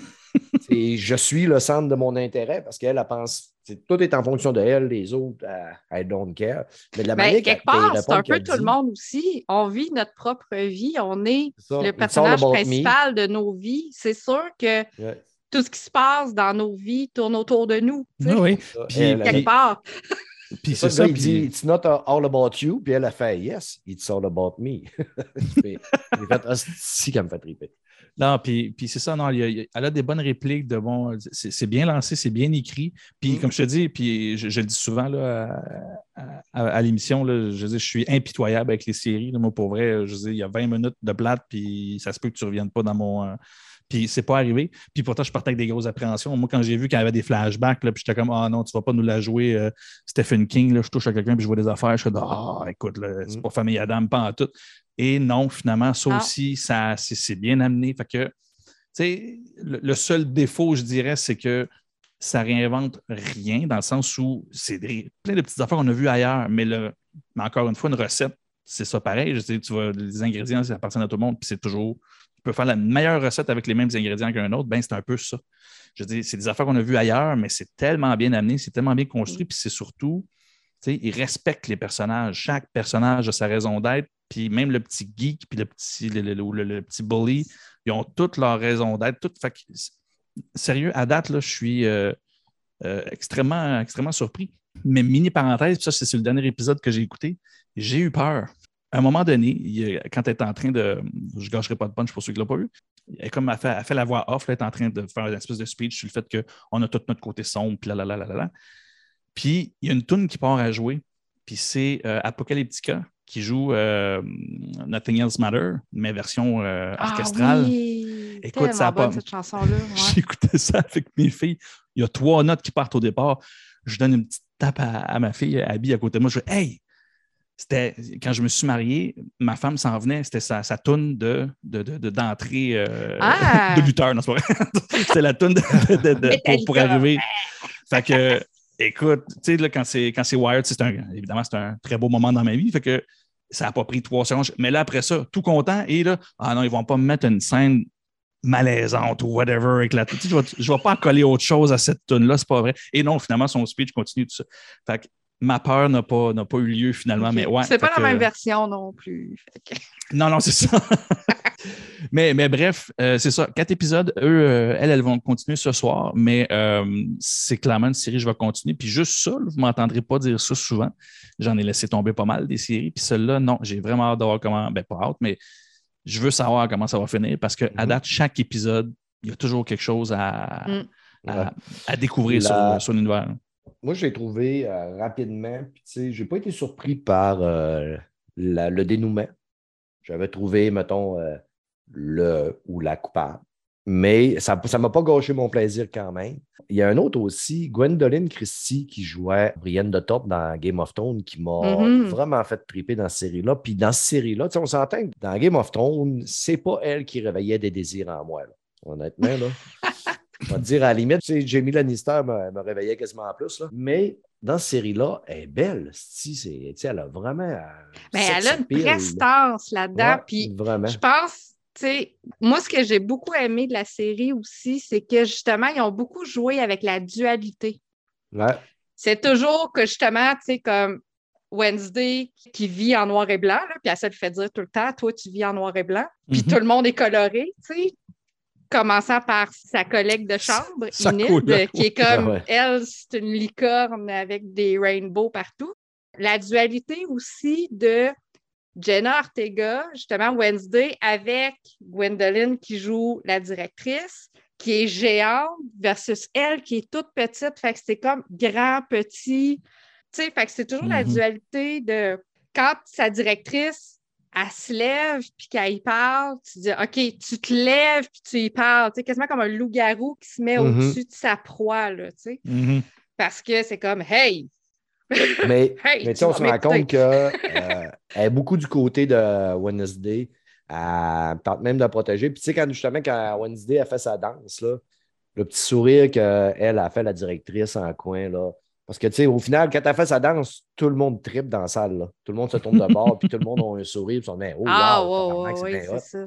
Je suis le centre de mon intérêt parce qu'elle, elle pense. Tout est en fonction de elle, les autres, elle, I don't care. Mais de la Ben, manière quelque part, c'est un peu tout le monde aussi. On vit notre propre vie. On est ça, le personnage me. principal de nos vies. C'est sûr que tout ce qui se passe dans nos vies tourne autour de nous. sais, Oui, oui. ça. Puis- Elle, elle- Quelque part. Puis ça, c'est ça. il puis- dit It's not all about you. Puis elle a fait Yes, it's all about me. J'ai fait Ah, c'est si qu'elle me fait triper. Non, puis, puis c'est ça, non, il y a- il y a- elle a des bonnes répliques de bon. C'est bien lancé, c'est bien écrit. Puis, Mm. comme je te dis, puis je, je le dis souvent là, à, à- à l'émission, je dis, je suis impitoyable avec les séries. là. moi, pour vrai, je dis, il y a 20 minutes de plate, puis ça se peut que tu ne reviennes pas dans mon. Puis c'est pas arrivé. Puis pourtant, je partais avec des grosses appréhensions. Moi, quand j'ai vu qu'il y avait des flashbacks, là, puis j'étais comme, ah non, tu vas pas nous la jouer euh, Stephen King, là, je touche à quelqu'un, puis je vois des affaires, je suis ah, écoute, là, c'est Mm. pas famille Adam, pas en tout. Et non, finalement, ça Ah. aussi, ça, c'est, c'est bien amené. Fait que, tu sais, le, le seul défaut, je dirais, c'est que ça réinvente rien dans le sens où c'est des- plein de petites affaires qu'on a vues ailleurs, mais, le, mais encore une fois, une recette, c'est ça pareil. Je sais, tu vois, les ingrédients, ça appartient à tout le monde, puis c'est toujours. Tu peux faire la meilleure recette avec les mêmes ingrédients qu'un autre, ben c'est un peu ça. Je dire, c'est des affaires qu'on a vues ailleurs, mais c'est tellement bien amené, c'est tellement bien construit, puis c'est surtout, tu sais, ils respectent les personnages. Chaque personnage a sa raison d'être, puis même le petit geek, puis le petit, le, le- le- le petit bully, ils ont toutes leurs raisons d'être. Toutes, fait que, s- sérieux, à date, là, je suis euh, euh, extrêmement, extrêmement surpris. Mais mini parenthèse, puis ça, c'est le dernier épisode que j'ai écouté, j'ai eu peur. À un moment donné, il quand elle est en train de. Je ne gâcherai pas de punch pour ceux qui ne l'ont pas vu. Elle, comme elle fait, elle fait la voix off, là, elle est en train de faire une espèce de speech sur le fait qu'on a tout notre côté sombre, puis là, là, là, là, là, là. Puis il y a une tune qui part à jouer, puis c'est euh, Apocalyptica qui joue euh, Nothing Else Matter, mais version euh, orchestrale. Ah oui, Écoute, ça bonne, cette chanson-là. ouais. J'écoutais ça avec mes filles. Il y a trois notes qui partent au départ. Je donne une petite tape à, à ma fille, Abby, à côté de moi. Je fais Hey! C'était quand je me suis marié, ma femme s'en venait, c'était sa, sa toune de, de, de- de- d'entrée euh, Ah! de lutteur, non, c'est pas vrai. c'était la toune de, de- de- pour, pour arriver. Fait que, écoute, tu sais, là, quand c'est, quand c'est Wired, c'est un, évidemment, c'est un très beau moment dans ma vie. Fait que ça n'a pas pris trois secondes. Mais là, après ça, tout content. Et là, ah non, ils vont pas me mettre une scène malaisante ou whatever avec la Tu sais, Je ne vais, pas coller autre chose à cette tune-là, c'est pas vrai. Et non, finalement, son speech continue tout ça. Fait que ma peur n'a pas, n'a pas eu lieu finalement. Mais ouais, c'est pas la que- même version non plus. Que- non, non, c'est ça. mais, mais bref, euh, c'est ça. Quatre épisodes. Eux, euh, elles, elles vont continuer ce soir, mais euh, c'est clairement une série, je vais continuer. Puis juste ça, là, vous ne m'entendrez pas dire ça souvent. J'en ai laissé tomber pas mal des séries. Puis celle-là, non, j'ai vraiment hâte de voir comment. Ben, pas hâte, mais je veux savoir comment ça va finir parce qu'à Mhm. date, chaque épisode, il y a toujours quelque chose à, Mm. à, Ouais. à découvrir La- sur, sur l'univers. Moi, je l'ai trouvé euh, rapidement. Puis, tu sais, j'ai pas été surpris par euh, la- le dénouement. J'avais trouvé, mettons, euh, le ou la coupable. Mais ça ne m'a pas gâché mon plaisir quand même. Il y a un autre aussi, Gwendoline Christie, qui jouait Brienne de Top dans Game of Thrones, qui m'a Mhm. vraiment fait triper dans cette série-là. Puis dans cette série-là, on s'entend que dans Game of Thrones, c'est pas elle qui réveillait des désirs en moi. là. Honnêtement, là. Je vais te dire, à la limite, tu sais, Jamie Lannister me, me réveillait quasiment en plus. Là. Mais dans cette série-là, elle est belle. c'est- elle a vraiment. euh, Ben, elle a une prestance là-dedans. Puis vraiment. je pense, tu sais, moi, ce que j'ai beaucoup aimé de la série aussi, c'est que justement, ils ont beaucoup joué avec la dualité. Ouais. C'est toujours que justement, tu sais, comme Wednesday qui vit en noir et blanc, là, puis elle se le fait dire tout le temps, toi, tu vis en noir et blanc, puis Mhm. tout le monde est coloré, tu sais. Commençant par sa collègue de chambre, Enid, couleur. qui est comme, ouais. elle, c'est une licorne avec des rainbows partout. La dualité aussi de Jenna Ortega, justement, Wednesday, avec Gwendoline qui joue la directrice, qui est géante, versus elle qui est toute petite. Fait que c'est comme grand, petit. Tu sais, fait que c'est toujours la Mhm. dualité de quand sa directrice, elle se lève puis qu'elle y parle, tu dis OK, tu te lèves puis tu y parles. Tu sais, quasiment comme un loup-garou qui se met Mhm. au-dessus de sa proie, là, tu sais. Mhm. Parce que c'est comme Hey! Mais, Hey, mais tu on se rend compte qu'elle est beaucoup du côté de Wednesday. Elle tente même de la protéger. Puis tu sais, quand justement, quand Wednesday a fait sa danse, là, le petit sourire qu'elle a fait, la directrice en coin, là. Parce que, tu sais, au final, quand elle fait sa danse, tout le monde tripe dans la salle. là. Tout le monde se tourne de bord, puis tout le monde a un sourire, puis on dit, oh, ah, wow, ouais, tabarnak, ouais, c'est ça.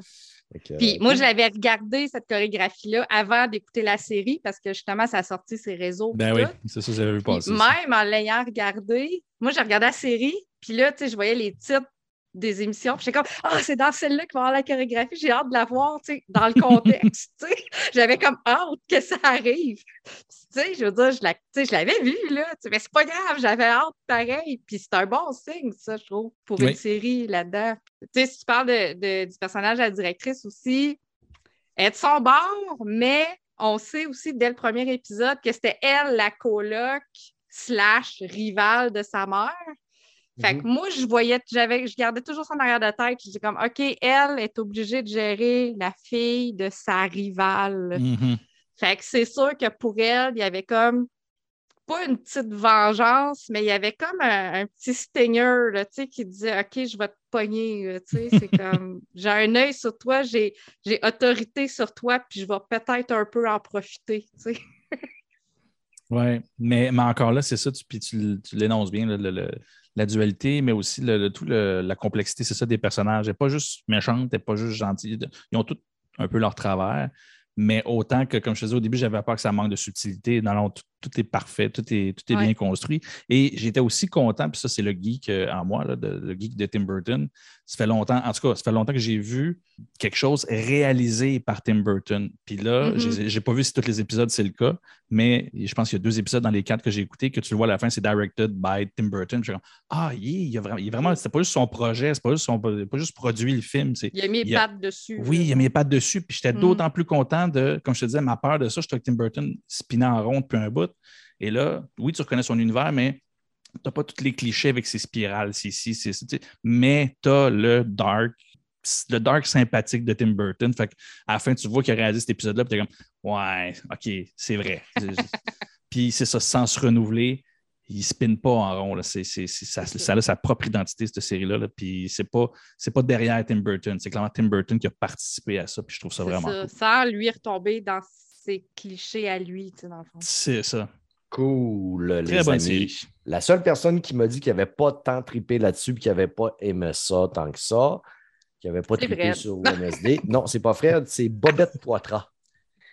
Puis euh, moi, je l'avais regardé, cette chorégraphie-là, avant d'écouter la série, parce que justement, ça a sorti ses réseaux. Ben oui, c'est ça, j'avais vu passer. ça. même en l'ayant regardé, moi, j'ai regardé la série, puis là, tu sais, je voyais les titres des émissions, puis j'étais comme, ah, c'est dans celle-là qu'il va y avoir la chorégraphie, j'ai hâte de la voir, tu sais, dans le contexte, tu sais. J'avais comme hâte que ça arrive. Tu sais, je veux dire, je la- je l'avais vu, là, tu sais, mais c'est pas grave, j'avais hâte pareil, puis c'est un bon signe, ça, je trouve, pour Oui. une série là-dedans. Tu sais, si tu parles de- de- du personnage de la directrice aussi, elle est de son bord, mais on sait aussi dès le premier épisode que c'était elle, la coloc slash rivale de sa mère. Fait que Mhm. moi, je voyais, j'avais, je gardais toujours son arrière de tête. Je disais comme, OK, elle est obligée de gérer la fille de sa rivale. Mhm. Fait que c'est sûr que pour elle, il y avait comme pas une petite vengeance, mais il y avait comme un, un petit stinger là, tu sais, qui disait OK, je vais te pogner. tu sais, c'est comme j'ai un œil sur toi, j'ai, j'ai autorité sur toi, puis je vais peut-être un peu en profiter. tu sais. Oui, mais, mais encore là, c'est ça, tu, puis tu, tu l'énonces bien, là, le- le- la dualité, mais aussi le, tout le- la complexité, c'est ça, des personnages. Elle n'est pas juste méchante, elle n'est pas juste gentille. Ils ont tous un peu leur travers, mais autant que, comme je te disais au début, j'avais peur que ça manque de subtilité. Non, tout, est parfait, tout est, tout est Ouais. bien construit. Et j'étais aussi content, puis ça, c'est le geek euh, en moi, là, de- le geek de Tim Burton. Ça fait longtemps, en tout cas, ça fait longtemps que j'ai vu quelque chose réalisé par Tim Burton. Puis là, Mhm. j'ai j'ai pas vu si tous les épisodes c'est le cas, mais je pense qu'il y a deux épisodes dans les quatre que j'ai écoutés que tu le vois à la fin, c'est directed by Tim Burton. Je suis ah, il, est- il, a vraiment, il est vraiment, c'est pas juste son projet, c'est pas juste, son, pas juste produit le film. Il a mis les a- pattes dessus. oui, là. il a mis les pattes dessus. Puis j'étais Mm. d'autant plus content de, comme je te disais, ma peur de ça. J'étais avec Tim Burton spinant en rond depuis un bout. Et là, oui, tu reconnais son univers, mais tu n'as pas tous les clichés avec ses spirales, c'est ici, c'est ça. Mais tu as le dark, le dark sympathique de Tim Burton. Fait à la fin, tu vois qu'il a réalisé cet épisode-là, puis tu es comme, ouais, OK, c'est vrai. puis c'est ça, sans se renouveler. Il ne spinne pas en rond. là. Ça, ça a sa propre identité, cette série-là. là. Puis c'est pas, c'est pas derrière Tim Burton. C'est clairement Tim Burton qui a participé à ça. Puis je trouve ça vraiment ça, cool. sans lui retomber dans ses clichés à lui, tu sais, dans le fond. C'est ça. Cool, Très les bonne amis. série. La seule personne qui m'a dit qu'il n'avait pas tant trippé là-dessus et qu'il n'avait pas aimé ça tant que ça, qu'il n'avait pas trippé Fred. sur MSD. non, c'est pas Fred, c'est Bobette Poitras.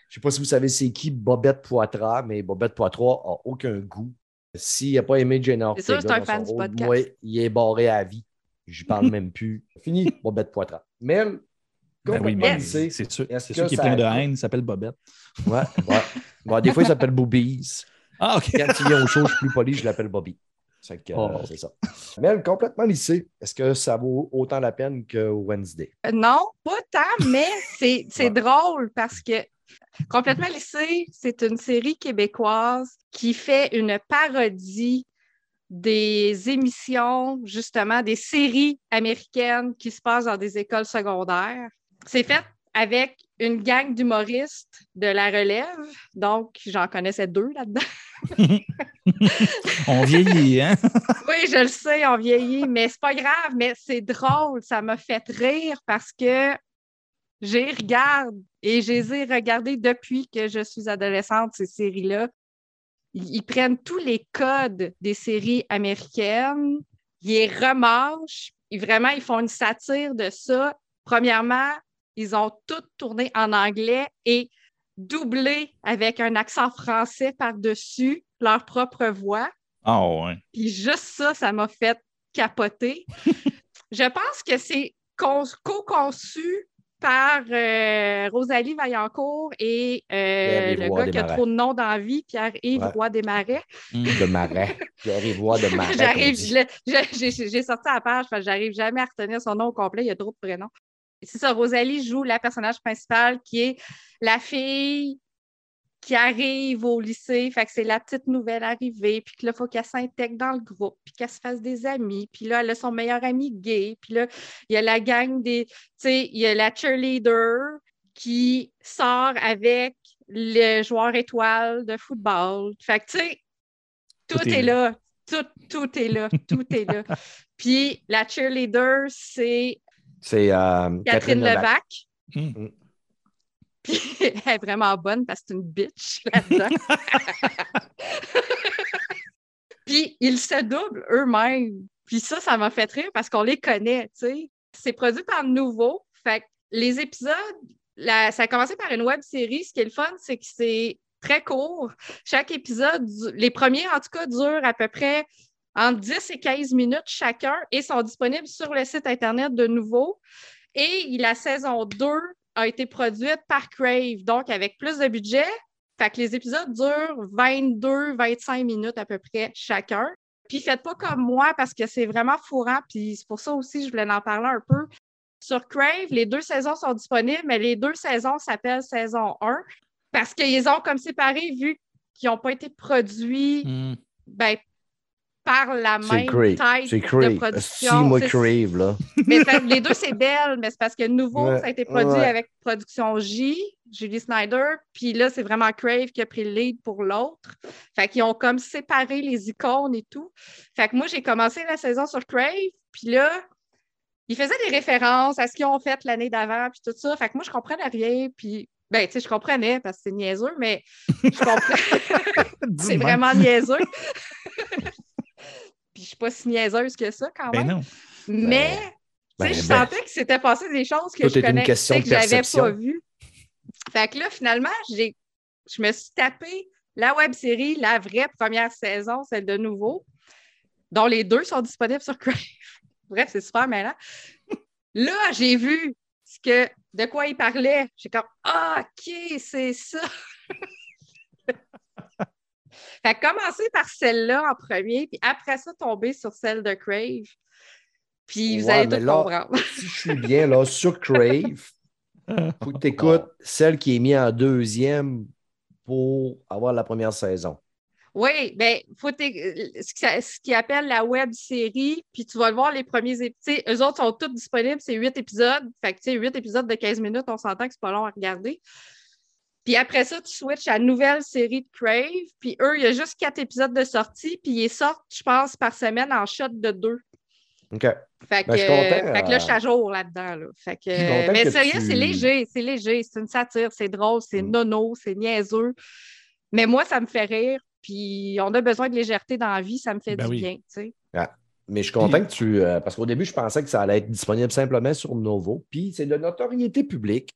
Je ne sais pas si vous savez c'est qui Bobette Poitras, mais Bobette Poitras n'a aucun goût. S'il n'a pas aimé Jane C'est sûr, Ortega c'est un dans fan son du podcast. moi, il est barré à vie. Je parle même plus. Fini, Bobette Poitras. Mel, Ben oui, mais c'est sûr. C'est sûr qu'il est plein de haine. Il s'appelle Bobette. Ouais, ouais. Bon, des fois, il s'appelle Boobies. Ah, OK. Quand il vient au show, je suis plus poli, je l'appelle Bobby. C'est euh, Oh. c'est ça. Mel, complètement lissé. Est-ce que ça vaut autant la peine que Wednesday? Euh, Non, pas tant, mais c'est c'est Ouais. drôle parce que Complètement lycée, c'est une série québécoise qui fait une parodie des émissions, justement, des séries américaines qui se passent dans des écoles secondaires. C'est fait avec une gang d'humoristes de la relève. Donc, j'en connaissais deux là-dedans. On vieillit, hein? Oui, je le sais, on vieillit, mais c'est pas grave, mais c'est drôle. Ça m'a fait rire parce que j'ai regarde et je les ai regardées depuis que je suis adolescente, ces séries-là. Ils, ils prennent tous les codes des séries américaines, ils les remâchent, et vraiment, ils font une satire de ça. Premièrement, ils ont tout tourné en anglais et doublé avec un accent français par-dessus leur propre voix. Ah, ouais. Puis juste ça, ça m'a fait capoter. je pense que c'est con- co-conçu par euh, Rosalie Vaillancourt et euh, Pierre-Yves le Roy gars qui a Desmarais. trop de noms dans la vie, Pierre-Yves Ouais. Roy Desmarais. Mm. De marais. Pierre-Yvois de marais. J'arrive, j'ai sorti la page parce que j'arrive jamais à retenir son nom au complet, il y a trop de prénoms. C'est ça, Rosalie joue la personnage principale qui est la fille qui arrive au lycée, fait que c'est la petite nouvelle arrivée, puis que là, il faut qu'elle s'intègre dans le groupe, puis qu'elle se fasse des amis, puis là, elle a son meilleur ami gay, puis là, il y a la gang des, tu sais, il y a la cheerleader qui sort avec le joueur étoile de football. Fait que, tu sais, tout, Tout est, est là. Tout, tout est là. Tout est là. Puis la cheerleader, c'est C'est euh, Catherine Levac. Hmm. Puis elle est vraiment bonne parce que c'est une bitch là-dedans. Puis ils se doublent eux-mêmes. Puis ça, ça m'a fait rire parce qu'on les connaît, tu sais. C'est produit par Nouveau. Fait que les épisodes, la- ça a commencé par une web série. Ce qui est le fun, c'est que c'est très court. Chaque épisode, les premiers en tout cas, durent à peu près entre 10 et 15 minutes chacun et sont disponibles sur le site Internet de Nouveau. Et la saison 2 a été produite par Crave, donc avec plus de budget. Fait que les épisodes durent 22-25 minutes à peu près chacun. Puis faites pas comme moi parce que c'est vraiment fourrant. Puis c'est pour ça aussi je voulais en parler un peu. Sur Crave, les deux saisons sont disponibles, mais les deux saisons s'appellent saison 1 parce qu'ils ont comme séparé vu qu'ils n'ont pas été produits Hmm. ben, par la même taille de Crave. Si, production. moi, C'est- Crave, là. mais ça- les deux, c'est belle, mais c'est parce que nouveau, Ouais, ça a été produit ouais. avec Production J, Julie Snyder, puis là, c'est vraiment Crave qui a pris le lead pour l'autre. Fait qu'ils ont comme séparé les icônes et tout. Fait que moi, j'ai commencé la saison sur Crave, puis là, ils faisaient des références à ce qu'ils ont fait l'année d'avant, puis tout ça. Fait que moi, je comprenais rien, puis ben, tu sais, je comprenais parce que c'est niaiseux, mais je comprends. c'est vraiment niaiseux. Puis je suis pas si niaiseuse que ça quand même. Ben non. Mais ben, sais, je ben. sentais que c'était passé des choses que je connaissais, que j'avais pas vues. Fait que là, finalement, j'ai, je me suis tapé la web série, la vraie première saison, celle de nouveau, dont les deux sont disponibles sur Crave. Bref, c'est super mêlant. Là, j'ai vu ce que, de quoi il parlait. J'ai comme Ah, OK, c'est ça. fait que commencer par celle-là en premier, puis après ça, tomber sur celle de Crave. Puis vous Ouais, allez tout là- comprendre. Si je suis bien, là, sur Crave, faut que tu écoutes celle qui est mise en deuxième pour avoir la première saison. Oui, bien, faut ce qu'ils appellent la web série, puis tu vas le voir les premiers épisodes. Eux autres sont tous disponibles, c'est huit épisodes. Fait que, tu sais, huit épisodes de 15 minutes, on s'entend que c'est pas long à regarder. Puis après ça, tu switches à la nouvelle série de Crave. Puis eux, il y a juste quatre épisodes de sortie, puis ils sortent, je pense, par semaine en shot de deux. OK. Fait que, Ben, je suis content, euh, fait que là, euh, je suis à jour là-dedans. Là. Fait que, mais que sérieux, tu- c'est léger, c'est léger, c'est une satire, c'est drôle, c'est Mm. nono, c'est niaiseux. Mais moi, ça me fait rire. Puis on a besoin de légèreté dans la vie, ça me fait Ben du oui. bien. tu sais. Mais je suis content que tu. euh, parce qu'au début, je pensais que ça allait être disponible simplement sur Novo. Puis c'est de notoriété publique.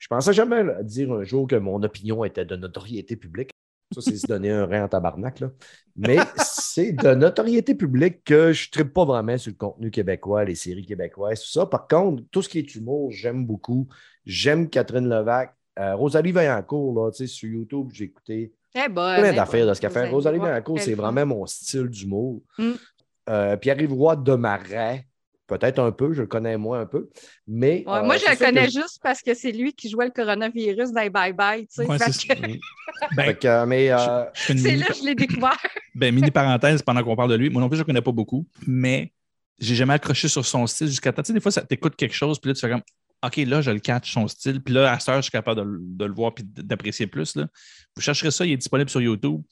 Je pensais jamais là, dire un jour que mon opinion était de notoriété publique. Ça, c'est se donner un rein en tabarnak. Là. Mais c'est de notoriété publique que je ne tripe pas vraiment sur le contenu québécois, les séries québécoises, tout ça. Par contre, tout ce qui est humour, j'aime beaucoup. J'aime Catherine Levac. Euh, Rosalie Vaillancourt, là, sur YouTube, j'ai écouté Eh bonne, plein eh d'affaires de ce qu'elle fait. Rosalie, Vaillancourt, c'est vraiment mon style d'humour. Mm. Euh, Pierre-Yves Roy de Marais, peut-être un peu, je le connais moins un peu. Mais, Ouais, euh, moi, je le que connais juste parce que c'est lui qui jouait le coronavirus dans les Bye Bye. tu sais. Ouais, Fait c'est que- Ben, euh, mais euh, mini- là que je l'ai découvert. Ben, mini parenthèse pendant qu'on parle de lui. Moi non plus, je ne connais pas beaucoup, mais j'ai jamais accroché sur son style jusqu'à temps. Tu sais, des fois, ça t'écoute quelque chose, puis là, tu fais comme OK, là, je le catch son style. Puis là, à cette heure, je suis capable de, le- de le voir et d'apprécier plus. Là. Vous chercherez ça, il est disponible sur YouTube.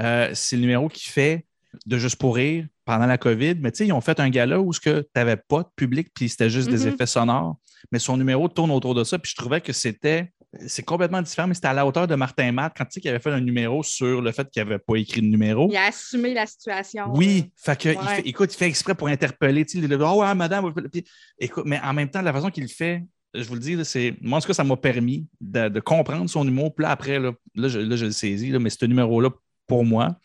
Euh, c'est le numéro qui fait de Juste pour rire pendant la COVID. Mais tu sais, ils ont fait un gala où tu n'avais pas de public, puis c'était juste des Mhm. effets sonores. Mais son numéro tourne autour de ça. Puis je trouvais que c'était. C'est complètement différent, mais c'était à la hauteur de Martin Matt quand tu sais qu'il avait fait un numéro sur le fait qu'il n'avait pas écrit de numéro. Il a assumé la situation. Oui, fait que, il fait- écoute, il fait exprès pour interpeller. tu sais, Il dit Oh, ouais, madame. Puis, écoute, mais en même temps, la façon qu'il le fait, je vous le dis, c'est. Moi, en tout cas, ça m'a permis de, de comprendre son humour. Puis là, après, là, là, je, là, je le saisis, là, mais ce numéro-là, pour moi,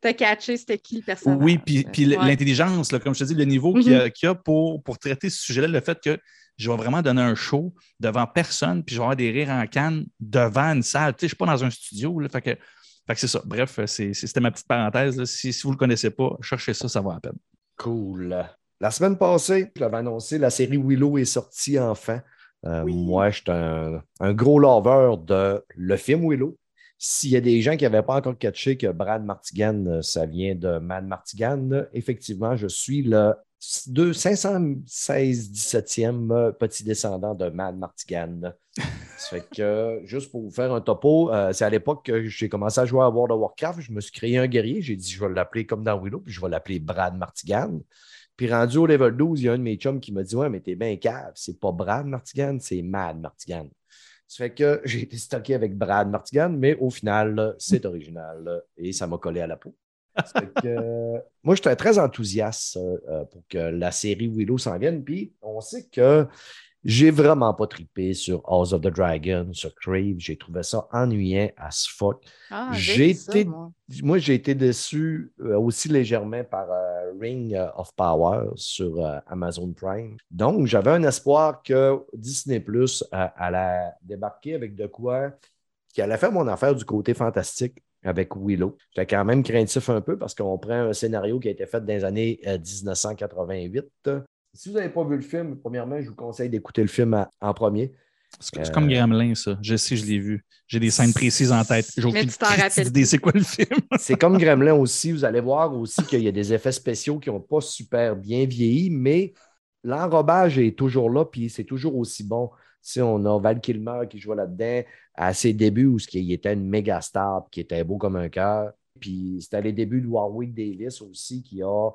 T'as catché c'était qui le personnage. oui, puis, puis Ouais. l'intelligence, là, comme je te dis, le niveau qu'il y a, qu'il y a pour, pour traiter ce sujet-là, le fait que je vais vraiment donner un show devant personne, puis je vais avoir des rires en canne devant une salle. Tu sais, je ne suis pas dans un studio. Là, fait que, fait que c'est ça. Bref, c'était ma petite parenthèse. là. Si, si vous ne le connaissez pas, cherchez ça, ça va à peine. cool. La semaine passée, j'avais annoncé la série Willow est sortie enfin. Euh, Moi, je suis un, un gros lover de le film Willow. S'il y a des gens qui n'avaient pas encore catché que Brad Martigan, euh, ça vient de Mad Martigan, euh, effectivement, je suis le 516-17e euh, petit descendant de Mad Martigan. Ça fait que, juste pour vous faire un topo, c'est à l'époque que j'ai commencé à jouer à World of Warcraft. Je me suis créé un guerrier. J'ai dit, je vais l'appeler comme dans Willow, puis je vais l'appeler Brad Martigan. Puis rendu au level 12, il y a un de mes chums qui m'a dit Ouais, mais t'es bien cave, c'est pas Brad Martigan, c'est Mad Martigan. Ça fait que j'ai été stocké avec Brad Martigan, mais au final, c'est original et ça m'a collé à la peau. que, moi, j'étais très enthousiaste euh, pour que la série Willow s'en vienne. Puis on sait que j'ai vraiment pas trippé sur House of the Dragon, sur Crave. J'ai trouvé ça ennuyant as fuck. Ah, j'ai ça, été, moi. moi, j'ai été déçu euh, aussi légèrement par euh, Ring euh, of Power sur euh, Amazon Prime. Donc, j'avais un espoir que Disney Plus allait débarquer avec de quoi qui allait faire mon affaire du côté fantastique avec Willow. J'étais quand même craintif un peu parce qu'on prend un scénario qui a été fait dans les années euh, 1988. Si vous n'avez pas vu le film, premièrement, je vous conseille d'écouter le film à- en premier. C'est c'est comme Gremlin, ça. Je sais, je l'ai vu. J'ai des scènes précises en tête. J'ai Mais aucune tu t'en petite rappelles idée c'est quoi le film? C'est comme Gremlin aussi. Vous allez voir aussi qu'il y a des effets spéciaux qui n'ont pas super bien vieilli, mais l'enrobage est toujours là, puis c'est toujours aussi bon. Sais, on a Val Kilmer qui jouait là-dedans à ses débuts où il était une méga star, puis qui était beau comme un cœur. Puis c'était les débuts de Warwick Davis aussi, qui a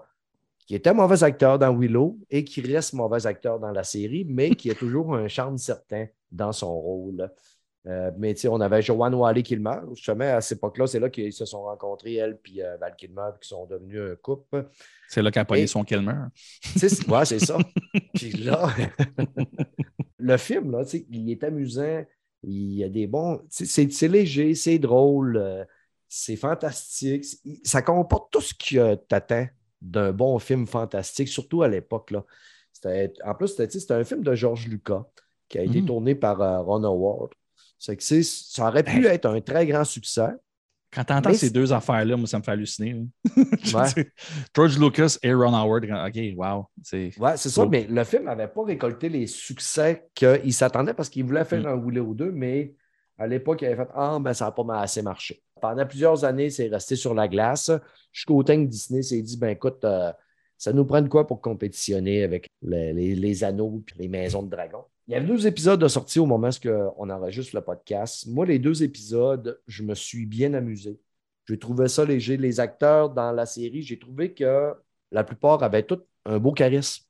qui était mauvais acteur dans Willow et qui reste mauvais acteur dans la série, mais qui a toujours un charme certain dans son rôle. Euh, mais tu sais, on avait Joanne Wally Kilmer. Justement, à cette époque-là, c'est là qu'ils se sont rencontrés, elle et Val Kilmer, puis qui sont devenus un couple. C'est là qu'a Et- son c'est- ouais, c'est ça. Puis là, le film, là, il est amusant. Il y a des bons. C'est léger, c'est drôle, euh, c'est fantastique. Ça comporte tout ce que t'attends d'un bon film fantastique, surtout à l'époque. En plus, c'était un film de George Lucas qui a été Mhm. tourné par euh, Ron Howard. Que ça aurait pu être un très grand succès. Quand tu entends ces deux affaires-là, moi, ça me fait halluciner. Ouais. George Lucas et Ron Howard, OK, wow. C'est Ouais, c'est ça, mais le film n'avait pas récolté les succès qu'il s'attendait parce qu'il voulait faire Mm. un Willow 2, mais à l'époque, il avait fait Ah, ben ça n'a pas assez marché. Pendant plusieurs années, c'est resté sur la glace. Jusqu'au temps que Disney s'est dit Ben écoute, euh, ça nous prend quoi pour compétitionner avec les, les- anneaux et les maisons de dragons. Il y avait deux épisodes de sortie au moment où on enregistre le podcast. Moi, les deux épisodes, je me suis bien amusé. J'ai trouvé ça léger. Les acteurs dans la série, j'ai trouvé que la plupart avaient tous un beau charisme.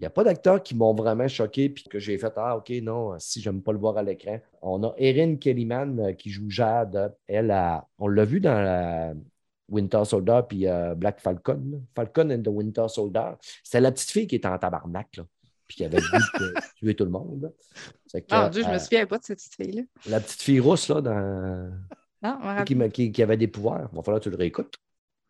Il n'y a pas d'acteurs qui m'ont vraiment choqué puis que j'ai fait Ah, OK, non, si j'aime pas le voir à l'écran. On a Erin Kellyman euh, qui joue Jade. Elle, a- on l'a vu dans la Winter Soldier puis euh, Black Falcon. là. Falcon and the Winter Soldier. C'était la petite fille qui était en tabarnak, là, puis qui avait le tuer tout le monde. C'est que, Mon Dieu, je euh, me souviens pas de cette petite fille-là. La petite fille rousse, là, dans... Non, qui, qui- qui avait des pouvoirs. Il va falloir que tu le réécoutes.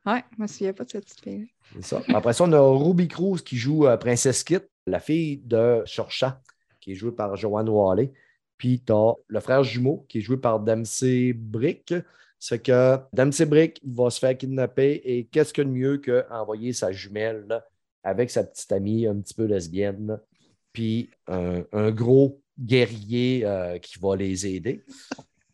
Ouais, je me souviens pas de cette fille-là. C'est ça. Après ça, on a Ruby Cruz qui joue euh, Princesse Kit, la fille de Shorcha, qui est jouée par Joanne Wally. Puis tu as le frère jumeau qui est joué par Dempsey Brick. C'est que Dempsey Brick va se faire kidnapper et qu'est-ce que de mieux qu'envoyer sa jumelle avec sa petite amie un petit peu lesbienne, puis un, un gros guerrier euh, qui va les aider.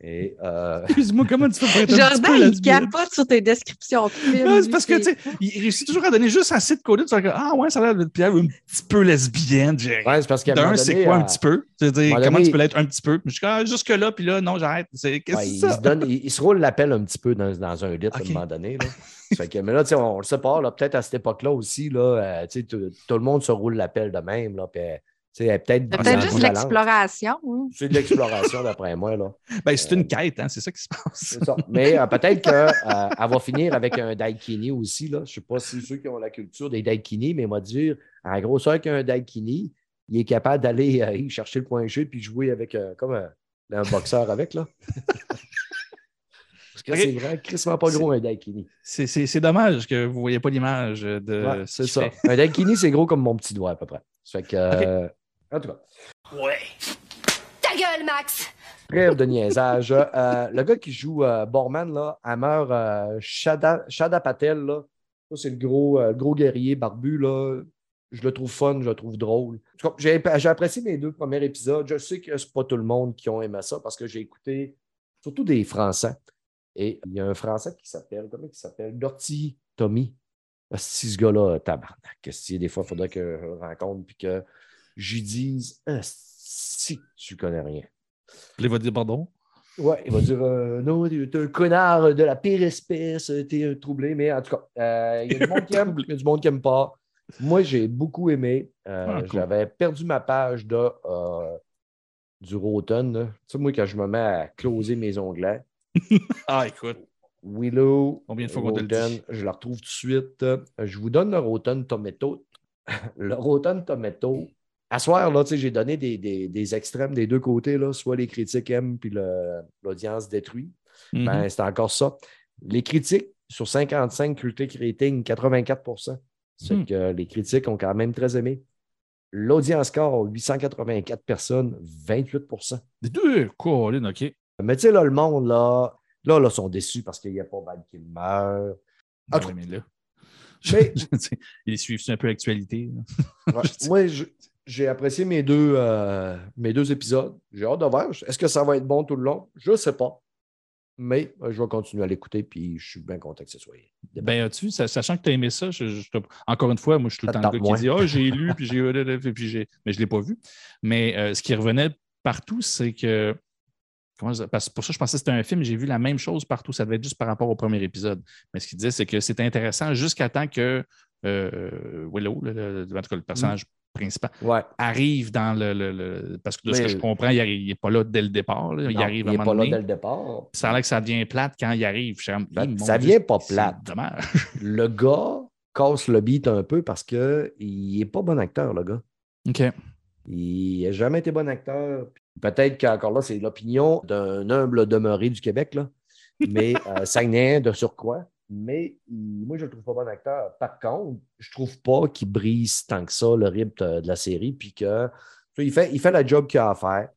Et euh, Excuse-moi, comment tu fais pour être un petit Jordan, peu il capote sur tes descriptions c'est parce que, tu sais, il réussit toujours à donner juste assez de côté. Tu que, ah ouais, ça a l'air d'être Pierre un petit peu lesbienne. J'ai- ouais, c'est parce qu'à D'un, c'est quoi euh, un petit peu? C'est-à-dire, comment donné- tu peux l'être un petit peu? Je suis comme, ah, jusque-là, puis là, non, j'arrête. C'est, qu'est-ce Ouais, que il, c'est se ça? donne, il, il se roule l'appel un petit peu dans, dans un lit à un moment donné. Là. Ça fait que, mais là, tu sais, on, le sait pas, peut-être à cette époque-là aussi, là, euh, tu sais, tout, tout le monde se roule l'appel de même. Là, puis, euh, peut-être C'est peut-être juste l'exploration. hein. C'est de l'exploration, d'après moi. Là. Ben, c'est une quête, hein, c'est ça qui se passe. C'est ça. Mais euh, peut-être qu'elle va finir avec un daikini aussi. Là. Je ne sais pas si ceux qui ont la culture des daikini, mais moi dire, en grosseur qu'un daikini, il est capable d'aller euh, chercher le point G puis jouer avec euh, comme un, un boxeur avec. Là. Parce que c'est grand, crissement pas gros un daikini. C'est, c'est, c'est dommage que vous ne voyez pas l'image de. Ouais, c'est ça. fait. Un daikini, c'est gros comme mon petit doigt à peu près. Ça fait que, euh, en tout cas, Ta gueule, Max! trêve de niaisage. Euh, le gars qui joue euh, Borman, là, Hammer euh, Shada, Shada Patel, là, ça, c'est le gros, euh, gros guerrier barbu. Là. Je le trouve fun, je le trouve drôle. En tout cas, J'ai apprécié mes deux premiers épisodes. Je sais que c'est pas tout le monde qui ont aimé ça parce que j'ai écouté surtout des Français. Et il y a un Français qui s'appelle, comment il s'appelle? Dorty Tommy. Ah, Si ce gars-là, tabarnak, si des fois, il faudrait que je le rencontre puis que j'y dise si tu connais rien. Il va dire pardon? Ouais, il va dire euh, non, t'es un connard de la pire espèce, t'es un troublé, mais en tout cas, euh, il y a du monde qui aime, il y a du monde qui n'aime pas. Moi, j'ai beaucoup aimé. Euh, Ah, cool. J'avais perdu ma page de, euh, du Rotten. Tu sais, moi, quand je me mets à closer mes onglets, Ah, écoute. Willow, Combien de fois te le je la retrouve tout de suite. Je vous donne le Rotten Tomato. le Rotten Tomato. À soir, là, j'ai donné des, des- des extrêmes des deux côtés, là, soit les critiques aiment puis l'audience détruit. Ben, c'est encore ça. Les critiques, sur 55 critic rating, 84% C'est Hmm. que les critiques ont quand même très aimé. L'audience score, 884 personnes, 28% Des deux, Colin, OK. Mais tu sais, là, le monde, là, là, là, sont déçus parce qu'il n'y a pas Val qui meurt. Ah, mais là. Mais- Ils suivent un peu l'actualité. Ouais. Moi, je- j'ai apprécié mes deux, euh, mes deux épisodes. J'ai hâte de voir. Est-ce que ça va être bon tout le long? Je ne sais pas. Mais euh, je vais continuer à l'écouter, puis je suis bien content que ce soit. Ben, as-tu sachant que tu as aimé ça, je- je- encore une fois, moi, je suis tout le temps le gars qui dit Ah, j'ai lu, puis j'ai. puis j'ai- Mais je ne l'ai pas vu. Mais euh, ce qui revenait partout, c'est que. Comment parce que pour ça, je pensais que c'était un film. J'ai vu la même chose partout. Ça devait être juste par rapport au premier épisode. Mais ce qu'il disait, c'est que c'était intéressant jusqu'à temps que euh, Willow, le, le- en tout cas, le personnage principal, Ouais. arrive dans le. le- le- parce que de ce Mais- que je comprends, il n'est pas là dès le départ. là. il Non, arrive à un il n'est pas là dès le départ. Ça a l'air que ça devient plate quand il arrive. Ben, ça Dieu, vient pas plate. Dommage. Le gars casse le beat un peu parce qu'il n'est pas bon acteur, le gars. OK. Il n'a jamais été bon acteur. Peut-être qu'encore là, c'est l'opinion d'un humble demeuré du Québec, là. mais euh, Saguenay de surcroît. Mais moi, je ne le trouve pas bon acteur. Par contre, je ne trouve pas qu'il brise tant que ça le rythme de, la série. Puis que il fait, il fait la job qu'il a à faire.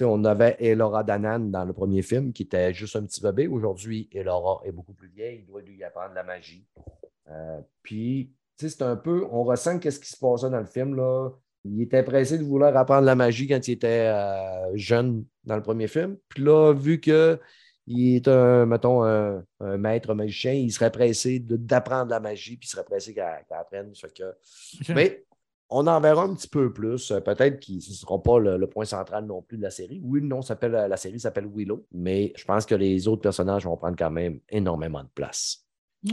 On avait Elora Danan dans le premier film, qui était juste un petit bébé. Aujourd'hui, Elora est beaucoup plus vieille. Il doit lui apprendre la magie. Euh, puis, c'est un peu, on ressent qu'est-ce qui se passait dans le film. Là. Il était pressé de vouloir apprendre la magie quand il était euh, jeune dans le premier film. Puis là, vu que il est un, mettons, un, un maître magicien, il serait pressé d'apprendre la magie, puis il serait pressé qu'elle apprenne. Fait que-. Mais on en verra un petit peu plus. Euh, Peut-être que ce ne sera pas le, le point central non plus de la série. Oui, le nom s'appelle, la série s'appelle Willow, mais je pense que les autres personnages vont prendre quand même énormément de place.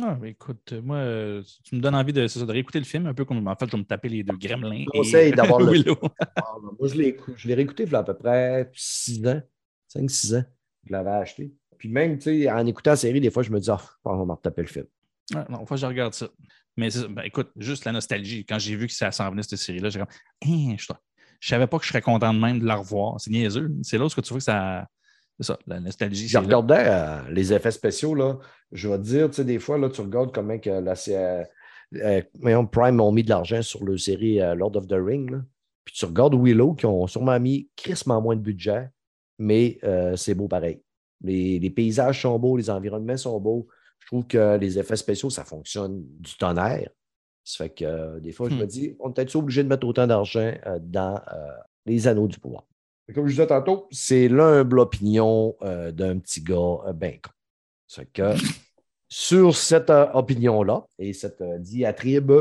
Ah, écoute, moi, euh, tu me donnes envie de, c'est ça, de réécouter le film, un peu comme en fait, je vais me taper les deux gremlins. Je conseille d'avoir le- Willow. Moi, je l'ai écou- je l'ai réécouté il y a à peu près 6 ans, 5-6 ans. Je l'avais acheté. Puis même, tu sais, en écoutant la série, des fois, je me dis, ah, on va retaper le film. Ah, non, que je regarde ça. Mais ben, écoute, juste la nostalgie. Quand j'ai vu que ça s'en venait, cette série-là, j'ai comme, Hein, je, je savais pas que je serais content de même de la revoir. C'est niaiseux. C'est là où ce que tu vois que ça. C'est ça, la nostalgie. Je regardais euh, les effets spéciaux, là. Je vais te dire, tu sais, des fois, là, tu regardes comment que la euh, euh, Prime ont mis de l'argent sur le série euh, Lord of the Ring, là. Puis tu regardes Willow, qui ont sûrement mis crissement moins de budget, mais euh, c'est beau pareil. Les, les paysages sont beaux, les environnements sont beaux. Je trouve que les effets spéciaux, ça fonctionne du tonnerre. Ça fait que euh, des fois, je Hmm. me dis, on est peut-être obligé de mettre autant d'argent euh, dans euh, les anneaux du pouvoir. Comme je disais tantôt, c'est l'humble opinion d'un petit gars ben con. Ça fait que sur cette opinion-là et cette diatribe,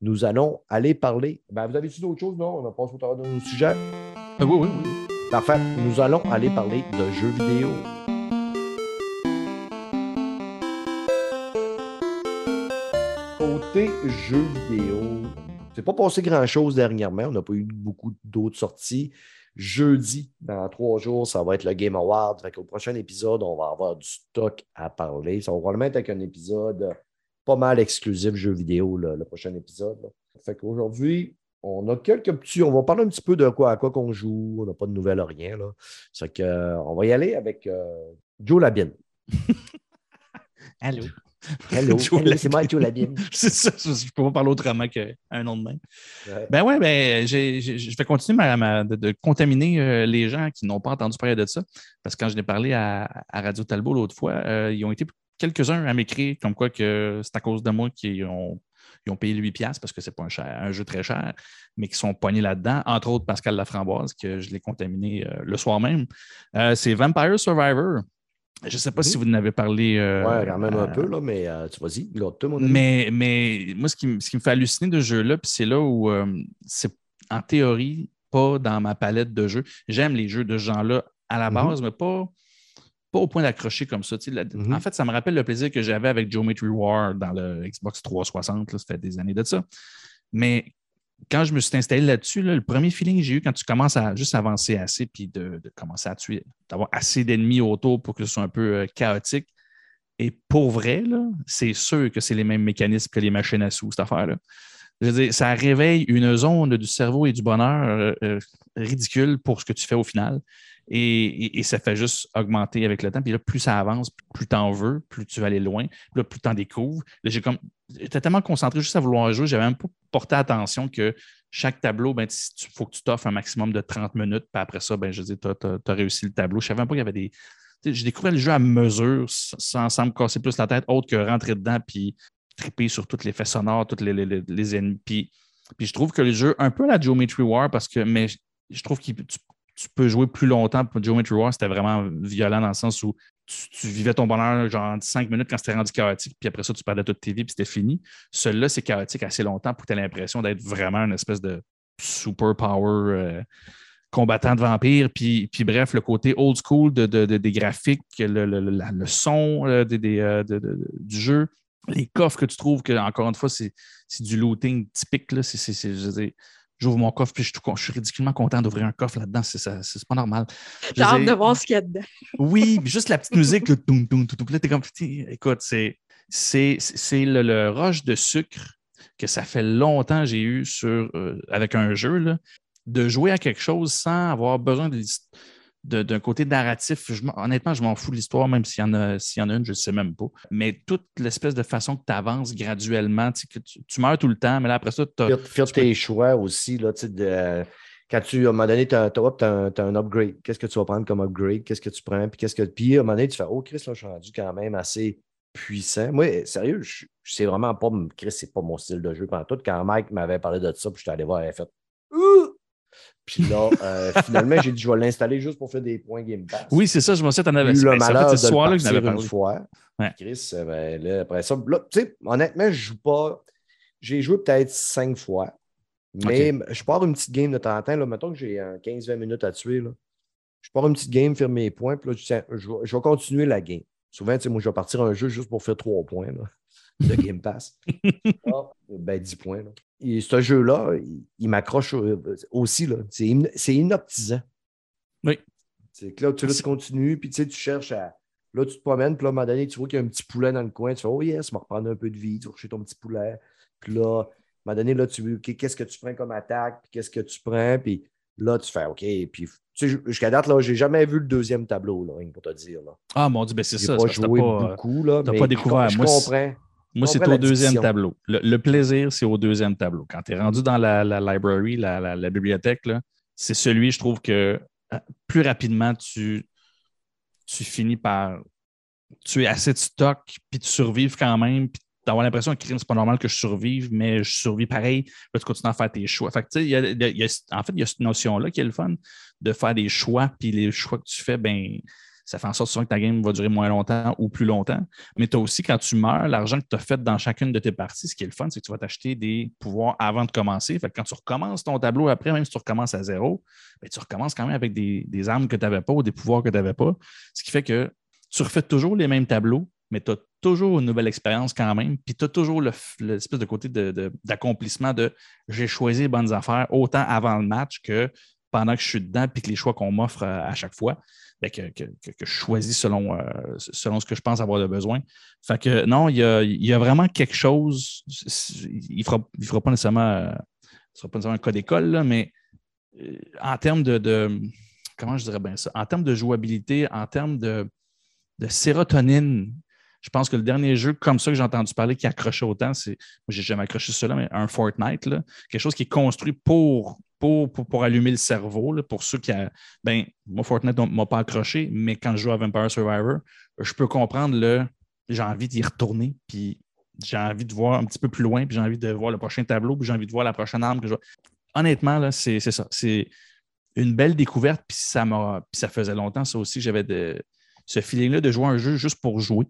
nous allons aller parler. Ben, vous avez-tu d'autres choses? Non, on a passé au travers de nos sujets. Oui, oui, oui. Parfait. Nous allons aller parler de jeux vidéo. Jeux vidéo, c'est pas passé grand-chose dernièrement. On n'a pas eu beaucoup d'autres sorties. Jeudi, dans trois jours, ça va être le Game Award. Fait qu'au prochain épisode, on va avoir du stock à parler. Ça va probablement être avec un épisode pas mal exclusif jeux vidéo, le, le prochain épisode. là. Fait qu'aujourd'hui, on a quelques petits. On va parler un petit peu de quoi à quoi qu'on joue. On n'a pas de nouvelles, rien. Là. C'est que, on va y aller avec euh, Joe Labine. Allô? Hello, Hello, c'est moi, Joe Labine. C'est ça, je ne peux pas parler autrement qu'un nom de même. Ouais. Ben ouais, ben, je vais continuer ma- ma- de, de contaminer euh, les gens qui n'ont pas entendu parler de ça. Parce que quand je l'ai parlé à, à Radio Talbot l'autre fois, euh, ils ont été quelques-uns à m'écrire comme quoi que c'est à cause de moi qu'ils ont, ils ont payé 8$ parce que c'est pas un, cher- un jeu très cher, mais qui sont poignés là-dedans. Entre autres, Pascal Laframboise, que je l'ai contaminé euh, le soir même. C'est Vampire Survivor. Je ne sais pas si vous en avez parlé. euh, Ouais, quand même un euh, peu, là, mais euh, tu vas-y, l'autre, mon ami. Mais, mais moi, ce qui, me- ce qui me fait halluciner de ce jeu-là, puis c'est là où euh, c'est en théorie pas dans ma palette de jeux. J'aime les jeux de ce genre-là à la Mhm. base, mais pas, pas au point d'accrocher comme ça. la- Mhm. En fait, ça me rappelle le plaisir que j'avais avec Geometry War dans le Xbox 360. là, ça fait des années de ça. Mais quand je me suis installé là-dessus, là, le premier feeling que j'ai eu quand tu commences à juste avancer assez, puis de, commencer à tuer, d'avoir assez d'ennemis autour pour que ce soit un peu euh, chaotique. Et pour vrai, c'est sûr que c'est les mêmes mécanismes que les machines à sous, cette affaire-là. Je veux dire, ça réveille une zone du cerveau et du bonheur euh, euh, ridicule pour ce que tu fais au final. Et, ça fait juste augmenter avec le temps. Puis là, plus ça avance, plus tu en veux, plus tu vas aller loin, là, plus tu en découvres. J'étais tellement concentré juste à vouloir jouer, j'avais même pas porté attention que chaque tableau, ben, il faut que tu t'offres un maximum de 30 minutes, puis après ça, ben, je dis, tu as, réussi le tableau. Je savais même pas qu'il y avait des. J'ai découvert le jeu à mesure sans, sans me casser plus la tête, autre que rentrer dedans puis triper sur tous les faits sonores, toutes les, les, ennemis. Puis, puis je trouve que le jeu, un peu la Geometry War, parce que, mais je trouve que tu, tu peux jouer plus longtemps. Pour Geometry War, c'était vraiment violent dans le sens où tu, vivais ton bonheur genre 5 minutes quand c'était rendu chaotique, puis après ça, tu perdais toute tes vies, puis c'était fini. Celui-là, c'est chaotique assez longtemps pour que tu aies l'impression d'être vraiment une espèce de super power euh, combattant de vampire. Puis, puis bref, le côté old school de, de- de- des graphiques, le, le- le- son euh, euh, du jeu, les coffres que tu trouves, que encore une fois, c'est du looting typique. Là. J'ouvre mon coffre, puis je je suis ridiculement content d'ouvrir un coffre là-dedans. C'est pas normal. J'ai hâte de voir ce qu'il y a dedans. oui, puis juste la petite musique, le toum, toum, toum, là, t'es comme, écoute, c'est, c'est, c'est le, le rush de sucre que ça fait longtemps que j'ai eu sur, euh, avec un jeu, là, de jouer à quelque chose sans avoir besoin de- d'un côté narratif. Je honnêtement, je m'en fous de l'histoire, même s'il y, en a, y en a une, je ne sais même pas. Mais toute l'espèce de façon que tu avances graduellement, tu, sais, que tu, tu meurs tout le temps, mais là, après ça, tu as. Faire, tes choix aussi, là, tu sais, de- quand tu, à un moment donné, tu as, un, upgrade. Qu'est-ce que tu vas prendre comme upgrade? Qu'est-ce que tu prends? Puis, qu'est-ce que, puis à un moment donné, tu fais Oh, Chris, là, je suis rendu quand même assez puissant. Moi, sérieux, je, je sais vraiment pas, Chris, c'est pas mon style de jeu. Pendant tout, quand Mike m'avait parlé de ça, puis je suis allé voir, il a fait Ouh! Puis là, euh, finalement, j'ai dit, je vais l'installer juste pour faire des points Game Pass. Oui, c'est ça, je me suis dit, t'en avais eu le ben, en fait, malheur de ce le soir-là que partir n'avais une parlé. fois. Ouais. Chris, euh, ben, là, après ça, là, tu sais, honnêtement, je joue pas. J'ai joué peut-être cinq fois. Mais je pars une petite game de temps en temps. Là, mettons que j'ai euh, 15-20 minutes à tuer. Là. Je pars une petite game, faire mes points, puis là, je, tiens, je, vais, je vais continuer la game. Souvent, tu sais, moi, je vais partir un jeu juste pour faire trois points là, de Game Pass. Ah, ben, 10 points. Là. Et ce jeu-là, il, il m'accroche euh, aussi. C'est inoptisant. Oui. C'est que là, tu, là, tu continues, puis tu sais, tu cherches à. Là, tu te promènes, puis là, à un moment donné, tu vois qu'il y a un petit poulet dans le coin. Tu fais, oh yes, me reprendre un peu de vie, tu vas ton petit poulet. Puis là, à un moment donné, là, tu veux, OK, qu'est-ce que tu prends comme attaque, puis qu'est-ce que tu prends, puis là, tu fais, OK. Puis, tu sais, jusqu'à date, là, j'ai jamais vu le deuxième tableau, là, pour te dire. Là. Ah, mon Dieu, ben c'est J'ai ça. pas que t'as joué pas, beaucoup, là. t'as pas découvert. Je, Moi, c'est- comprends. Moi, c'est au deuxième tableau. Le, le plaisir, c'est au deuxième tableau. Quand tu es rendu dans la, la library, la, la- la bibliothèque, c'est celui, je trouve que euh, plus rapidement, tu, tu finis par tuer assez de stock, puis tu survives quand même, puis d'avoir l'impression que c'est pas normal que je survive, mais je survis pareil. Là, tu continues à faire tes choix. Fait que, tu sais, il y a- il y a- en fait, il y a cette notion-là qui est le fun de faire des choix, puis les choix que tu fais, ben, ça fait en sorte souvent que ta game va durer moins longtemps ou plus longtemps. Mais tu as aussi, quand tu meurs, l'argent que tu as fait dans chacune de tes parties, ce qui est le fun, c'est que tu vas t'acheter des pouvoirs avant de commencer. Quand tu recommences ton tableau après, même si tu recommences à zéro, ben, tu recommences quand même avec des, armes que tu n'avais pas ou des pouvoirs que tu n'avais pas. Ce qui fait que tu refais toujours les mêmes tableaux, mais tu as toujours une nouvelle expérience quand même. Puis tu as toujours le- l'espèce de côté de- de- d'accomplissement de, j'ai choisi les bonnes affaires autant avant le match que pendant que je suis dedans, puis que les choix qu'on m'offre à chaque fois, ben, que, je choisis selon, euh, selon ce que je pense avoir de besoin. Fait que non, il y a, il y a vraiment quelque chose. Il ne fera, pas nécessairement, un cas d'école, mais euh, en termes de, Comment je dirais bien ça? En termes de jouabilité, en termes de sérotonine, je pense que le dernier jeu comme ça que j'ai entendu parler qui accrochait autant, c'est. Moi, j'ai jamais accroché cela, mais un Fortnite, là, quelque chose qui est construit pour, pour, pour, allumer le cerveau, là, pour ceux qui. A, ben, moi, Fortnite ne m'a pas accroché, mais quand je joue à Vampire Survivor, je peux comprendre le. J'ai envie d'y retourner, puis j'ai envie de voir un petit peu plus loin, puis j'ai envie de voir le prochain tableau, puis j'ai envie de voir la prochaine arme que je Honnêtement, là, c'est c'est ça. C'est une belle découverte, puis ça m'a. Puis ça faisait longtemps, ça aussi, j'avais de. ce feeling-là de jouer un jeu juste pour jouer.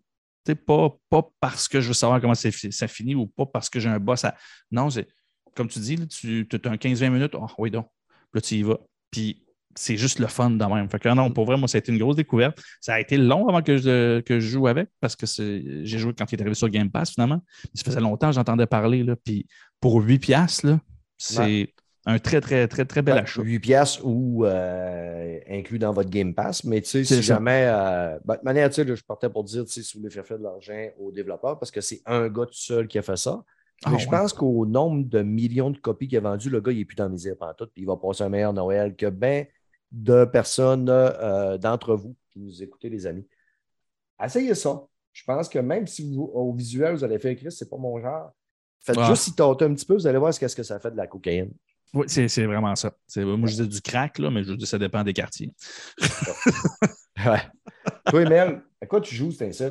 Pas, pas parce que je veux savoir comment ça finit ou pas parce que j'ai un boss à. Non, c'est comme tu dis, tu as un 15-20 minutes, oh, oui, donc. Là, tu y vas. Puis c'est juste le fun de même. Fait que non, pour vrai, moi, ça a été une grosse découverte. Ça a été long avant que je, que je joue avec parce que j'ai joué quand il est arrivé sur Game Pass, finalement. Ça faisait longtemps que j'entendais parler. Là, puis pour 8$, c'est un très, très, très, très bel achat. 8$ ou euh, inclus dans votre Game Pass. Mais tu sais, si jamais. Euh, ben, de manière, tu sais, je partais pour dire si vous voulez faire faire de l'argent aux développeurs parce que c'est un gars tout seul qui a fait ça. Ah mais je pense qu'au nombre de millions de copies qu'il a vendues, le gars, il n'est plus dans la misère pendant tout, puis il va passer un meilleur Noël que bien de personnes euh, d'entre vous qui nous écoutez, les amis. Essayez ça. Je pense que même si vous, au visuel, vous allez faire écrire, ce n'est pas mon genre. Faites juste si tâtez un petit peu, vous allez voir ce que ça fait de la cocaïne. Oui, c'est vraiment ça. Moi, je disais du crack, là, mais je dis ça dépend des quartiers. ouais. Toi, Mel, à quoi tu joues, c'est un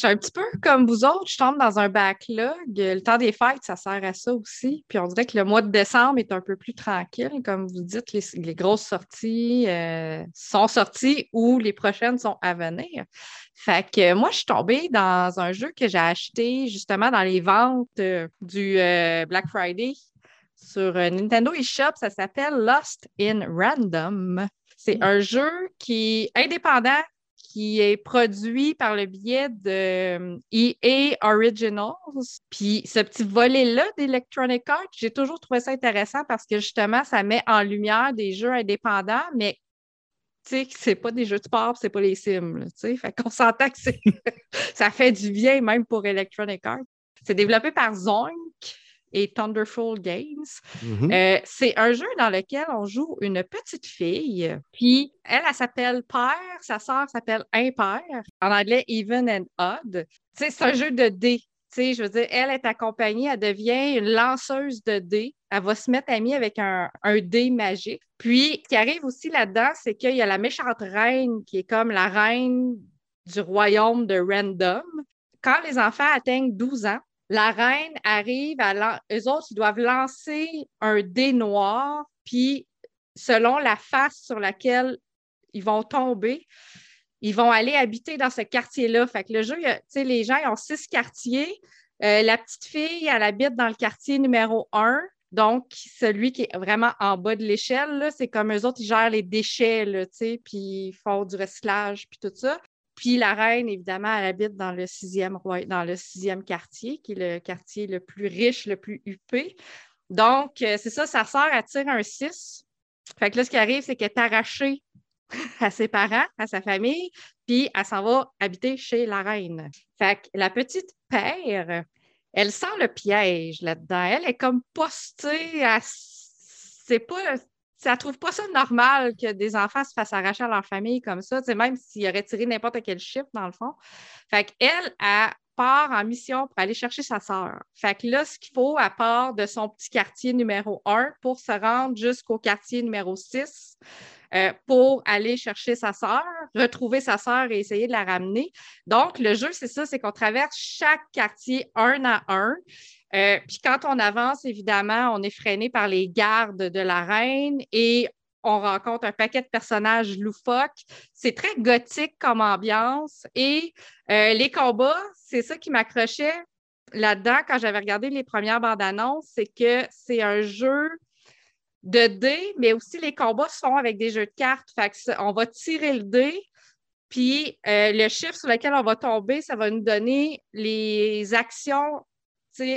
je suis un petit peu comme vous autres, je tombe dans un backlog. Le temps des fêtes, ça sert à ça aussi. Puis on dirait que le mois de décembre est un peu plus tranquille. Comme vous dites, les, grosses sorties euh, sont sorties ou les prochaines sont à venir. Fait que moi, je suis tombée dans un jeu que j'ai acheté justement dans les ventes euh, du euh, Black Friday sur Nintendo eShop. Ça s'appelle Lost in Random. C'est hmm. un jeu qui est indépendant qui est produit par le biais de EA euh, e Originals. Puis ce petit volet-là d'Electronic Arts, j'ai toujours trouvé ça intéressant parce que justement, ça met en lumière des jeux indépendants, mais tu sais, c'est pas des jeux de sport, c'est pas les sims, tu sais. Fait qu'on s'entend que ça fait du bien même pour Electronic Arts. C'est développé par Zonk, et Thunderful Games. Mm-hmm. Euh, c'est un jeu dans lequel on joue une petite fille, puis elle, elle, s'appelle Père, sa sœur s'appelle Impair, en anglais Even and Odd. C'est un jeu de dés. je veux dire, elle est accompagnée, elle devient une lanceuse de dés. Elle va se mettre amie avec un, un dé magique. Puis, ce qui arrive aussi là-dedans, c'est qu'il y a la méchante reine qui est comme la reine du royaume de Random. Quand les enfants atteignent 12 ans, la reine arrive, à eux autres, ils doivent lancer un dé noir, puis selon la face sur laquelle ils vont tomber, ils vont aller habiter dans ce quartier-là. Fait que le jeu, sais, les gens, ils ont six quartiers. Euh, la petite fille, elle habite dans le quartier numéro un. Donc, celui qui est vraiment en bas de l'échelle, c'est comme eux autres, ils gèrent les déchets, puis ils font du recyclage, puis tout ça. Puis la reine, évidemment, elle habite dans le sixième, quartier, qui est le quartier le plus riche, le plus huppé. Donc, euh, c'est ça, sa sœur, elle tire un 6. Fait que là, ce qui arrive, c'est qu'elle est arrachée à ses parents, à sa famille, puis elle s'en va habiter chez la reine. Fait que la petite père, elle sent le piège là-dedans. Elle est comme postée à. C'est pas ça trouve pas ça normal que des enfants se fassent arracher à leur famille comme ça, même s'ils auraient tiré n'importe quel chiffre, dans le fond. Fait elle part en mission pour aller chercher sa sœur. Fait que là, ce qu'il faut, à part de son petit quartier numéro 1 pour se rendre jusqu'au quartier numéro 6 euh, pour aller chercher sa sœur, retrouver sa sœur et essayer de la ramener. Donc, le jeu, c'est ça, c'est qu'on traverse chaque quartier un à un. Euh, puis quand on avance, évidemment, on est freiné par les gardes de la reine et on rencontre un paquet de personnages loufoques. C'est très gothique comme ambiance. Et euh, les combats, c'est ça qui m'accrochait là-dedans quand j'avais regardé les premières bandes annonces, c'est que c'est un jeu de dés, mais aussi les combats se font avec des jeux de cartes. Fait on va tirer le dé, puis euh, le chiffre sur lequel on va tomber, ça va nous donner les actions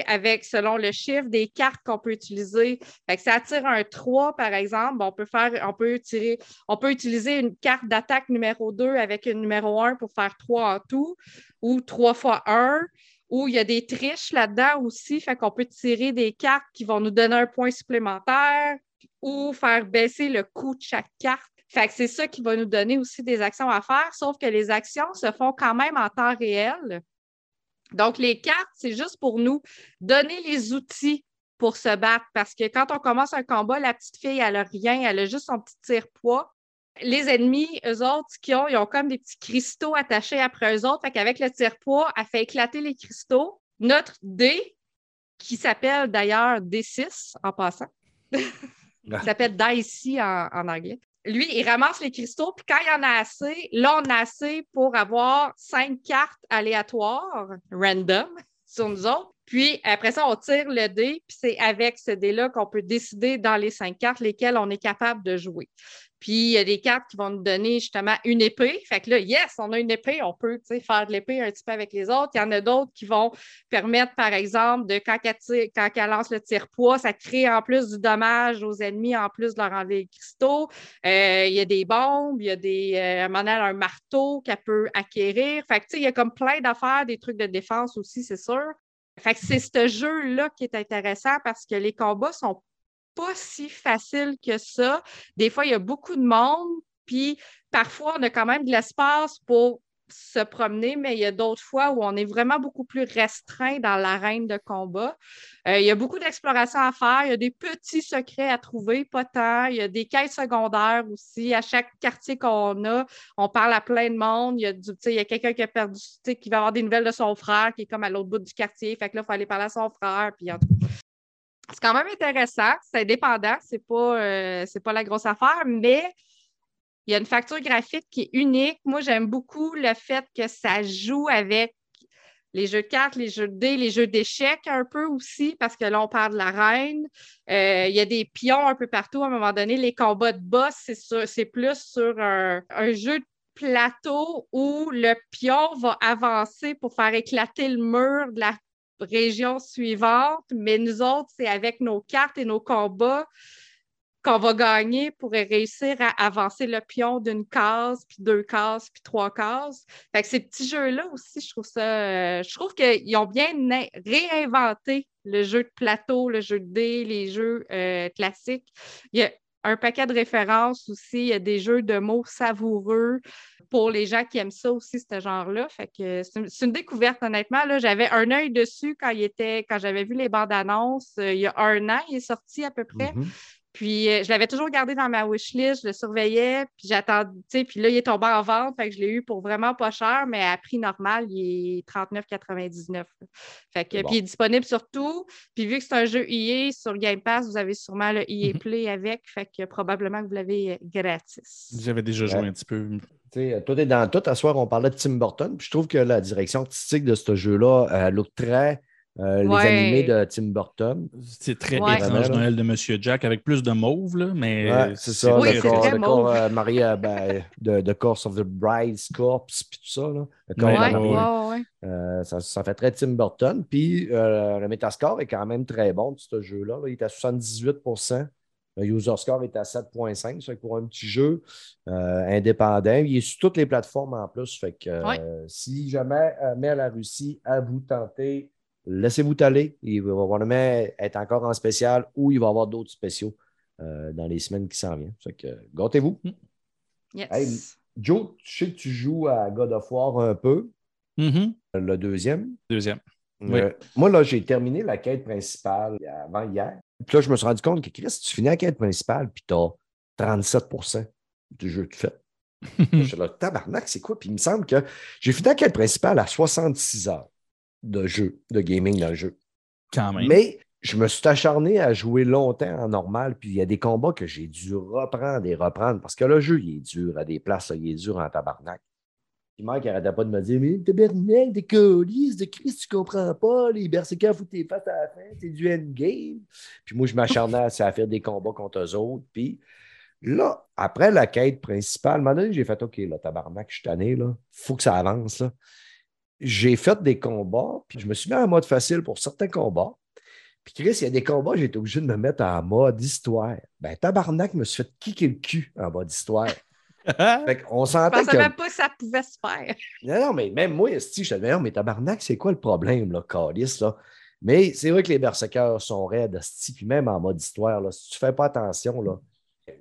avec, selon le chiffre des cartes qu'on peut utiliser. Ça attire un 3, par exemple, on peut faire, on peut tirer, on peut utiliser une carte d'attaque numéro 2 avec une numéro 1 pour faire 3 en tout, ou 3 fois 1, ou il y a des triches là-dedans aussi, fait qu'on peut tirer des cartes qui vont nous donner un point supplémentaire ou faire baisser le coût de chaque carte. Fait que c'est ça qui va nous donner aussi des actions à faire, sauf que les actions se font quand même en temps réel. Donc, les cartes, c'est juste pour nous donner les outils pour se battre parce que quand on commence un combat, la petite fille, elle n'a rien, elle a juste son petit tire-poids. Les ennemis, eux autres, qui ont, ils ont comme des petits cristaux attachés après eux autres. Fait qu'avec le tire-poids, elle fait éclater les cristaux. Notre dé, qui s'appelle d'ailleurs D6 en passant, s'appelle Dicey en anglais. Lui, il ramasse les cristaux, puis quand il y en a assez, là, on a assez pour avoir cinq cartes aléatoires, random, sur nous autres. Puis après ça, on tire le dé, puis c'est avec ce dé-là qu'on peut décider dans les cinq cartes lesquelles on est capable de jouer. Puis il y a des cartes qui vont nous donner justement une épée. Fait que là, yes, on a une épée, on peut faire de l'épée un petit peu avec les autres. Il y en a d'autres qui vont permettre, par exemple, de quand elle, lance le tire-poids, ça crée en plus du dommage aux ennemis, en plus de leur enlever les cristaux. Euh, il y a des bombes, il y a des, euh, un marteau qu'elle peut acquérir. Fait que, il y a comme plein d'affaires, des trucs de défense aussi, c'est sûr. Fait que c'est ce jeu-là qui est intéressant parce que les combats sont pas si facile que ça. Des fois, il y a beaucoup de monde, puis parfois, on a quand même de l'espace pour se promener, mais il y a d'autres fois où on est vraiment beaucoup plus restreint dans l'arène de combat. Euh, il y a beaucoup d'exploration à faire, il y a des petits secrets à trouver, pas tant. Il y a des quêtes secondaires aussi. À chaque quartier qu'on a, on parle à plein de monde. Il y a, il y a quelqu'un qui a perdu, qui va avoir des nouvelles de son frère, qui est comme à l'autre bout du quartier. Fait que là, il faut aller parler à son frère. Puis c'est quand même intéressant. C'est indépendant. C'est pas, euh, pas la grosse affaire, mais il y a une facture graphique qui est unique. Moi, j'aime beaucoup le fait que ça joue avec les jeux de cartes, les jeux de dés, les jeux d'échecs un peu aussi, parce que là, on parle de la reine. Euh, il y a des pions un peu partout. À un moment donné, les combats de boss, c'est plus sur un, jeu de plateau où le pion va avancer pour faire éclater le mur de la région suivante, mais nous autres, c'est avec nos cartes et nos combats qu'on va gagner pour réussir à avancer le pion d'une case, puis deux cases, puis trois cases. Fait que ces petits jeux-là aussi, je trouve ça. je trouve qu'ils ont bien réinventé le jeu de plateau, le jeu de dés, les jeux euh, classiques. Il y a un paquet de références aussi. Des jeux de mots savoureux pour les gens qui aiment ça aussi, ce genre-là. Fait que c'est une, découverte, honnêtement. J'avais un œil dessus quand j'avais vu les bandes annonces euh, il y a un an, il est sorti à peu près. Mm-hmm. Puis euh, je l'avais toujours gardé dans ma wishlist, je le surveillais, puis j'attendais, puis là, il est tombé en vente, fait que je l'ai eu pour vraiment pas cher, mais à prix normal, il est 39,99. Fait que, puis il est disponible sur tout. Puis vu que c'est un jeu EA sur Game Pass, vous avez sûrement le EA mhm. Play avec, fait que probablement que vous l'avez gratis. J'avais déjà joué un petit peu. sais, tout est dans tout. À soir, on parlait de Tim Burton, puis je trouve que la direction artistique de ce jeu-là, elle look très euh, les animés de Tim Burton. C'est très étrange Noël de Monsieur Jack avec plus de mauve, là, mais. c'est ça, le corps, le corps euh, Maria, ben, de, de Course of the Bride's Corpse, puis tout ça. Là, le corps euh, ça, ça, fait très Tim Burton. Puis le Metascore est quand même très bon de ce jeu-là. Il est à 78% le user score est à 7.5, c'est pour un petit jeu indépendant. Il est sur toutes les plateformes en plus. Fait que si jamais à la Russie à vous tenter laissez-vous aller. Il va probablement être encore en spécial ou il va y avoir d'autres spéciaux euh, dans les semaines qui s'en viennent. que gâtez-vous. Mm. Yes. Joe, tu sais que tu joues à God of War un peu. Mm-hmm. Le deuxième. Deuxième. Euh, moi, là, j'ai terminé la quête principale avant hier. Puis là, je me suis rendu compte que Chris, tu finis la quête principale, puis tu as 37% du jeu que tu fais. je suis là, tabarnak, c'est quoi? Puis il me semble que j'ai fini la quête principale à 66 heures de jeu, de gaming dans le jeu. Quand même. Mais je me suis acharné à jouer longtemps en normal, puis il y a des combats que j'ai dû reprendre et reprendre parce que le jeu, il est dur à des places, il est dur en tabarnak. Puis Mike n'arrêtait pas de me dire Mais tabarnak, des colis, de Christ, tu comprends pas, les berserkers foutent tes faces à la fin, c'est du endgame. Puis moi, je m'acharnais à faire des combats contre eux autres. Puis là, après la quête principale, à un moment donné, j'ai fait OK, là, tabarnak, je suis tanné, là, faut que ça avance. Là j'ai fait des combats, puis je me suis mis en mode facile pour certains combats. Puis Chris, il y a des combats, j'ai été obligé de me mettre en mode histoire. Ben, tabarnak, me suis fait kicker le cul en mode histoire. fait on s'entend Je pensais même pas que ça pouvait se faire. Non, non, mais même moi, si je te mais tabarnak, c'est quoi le problème, là, Calis, là? Mais c'est vrai que les berserkers sont raides, puis même en mode histoire, là, si tu fais pas attention, là,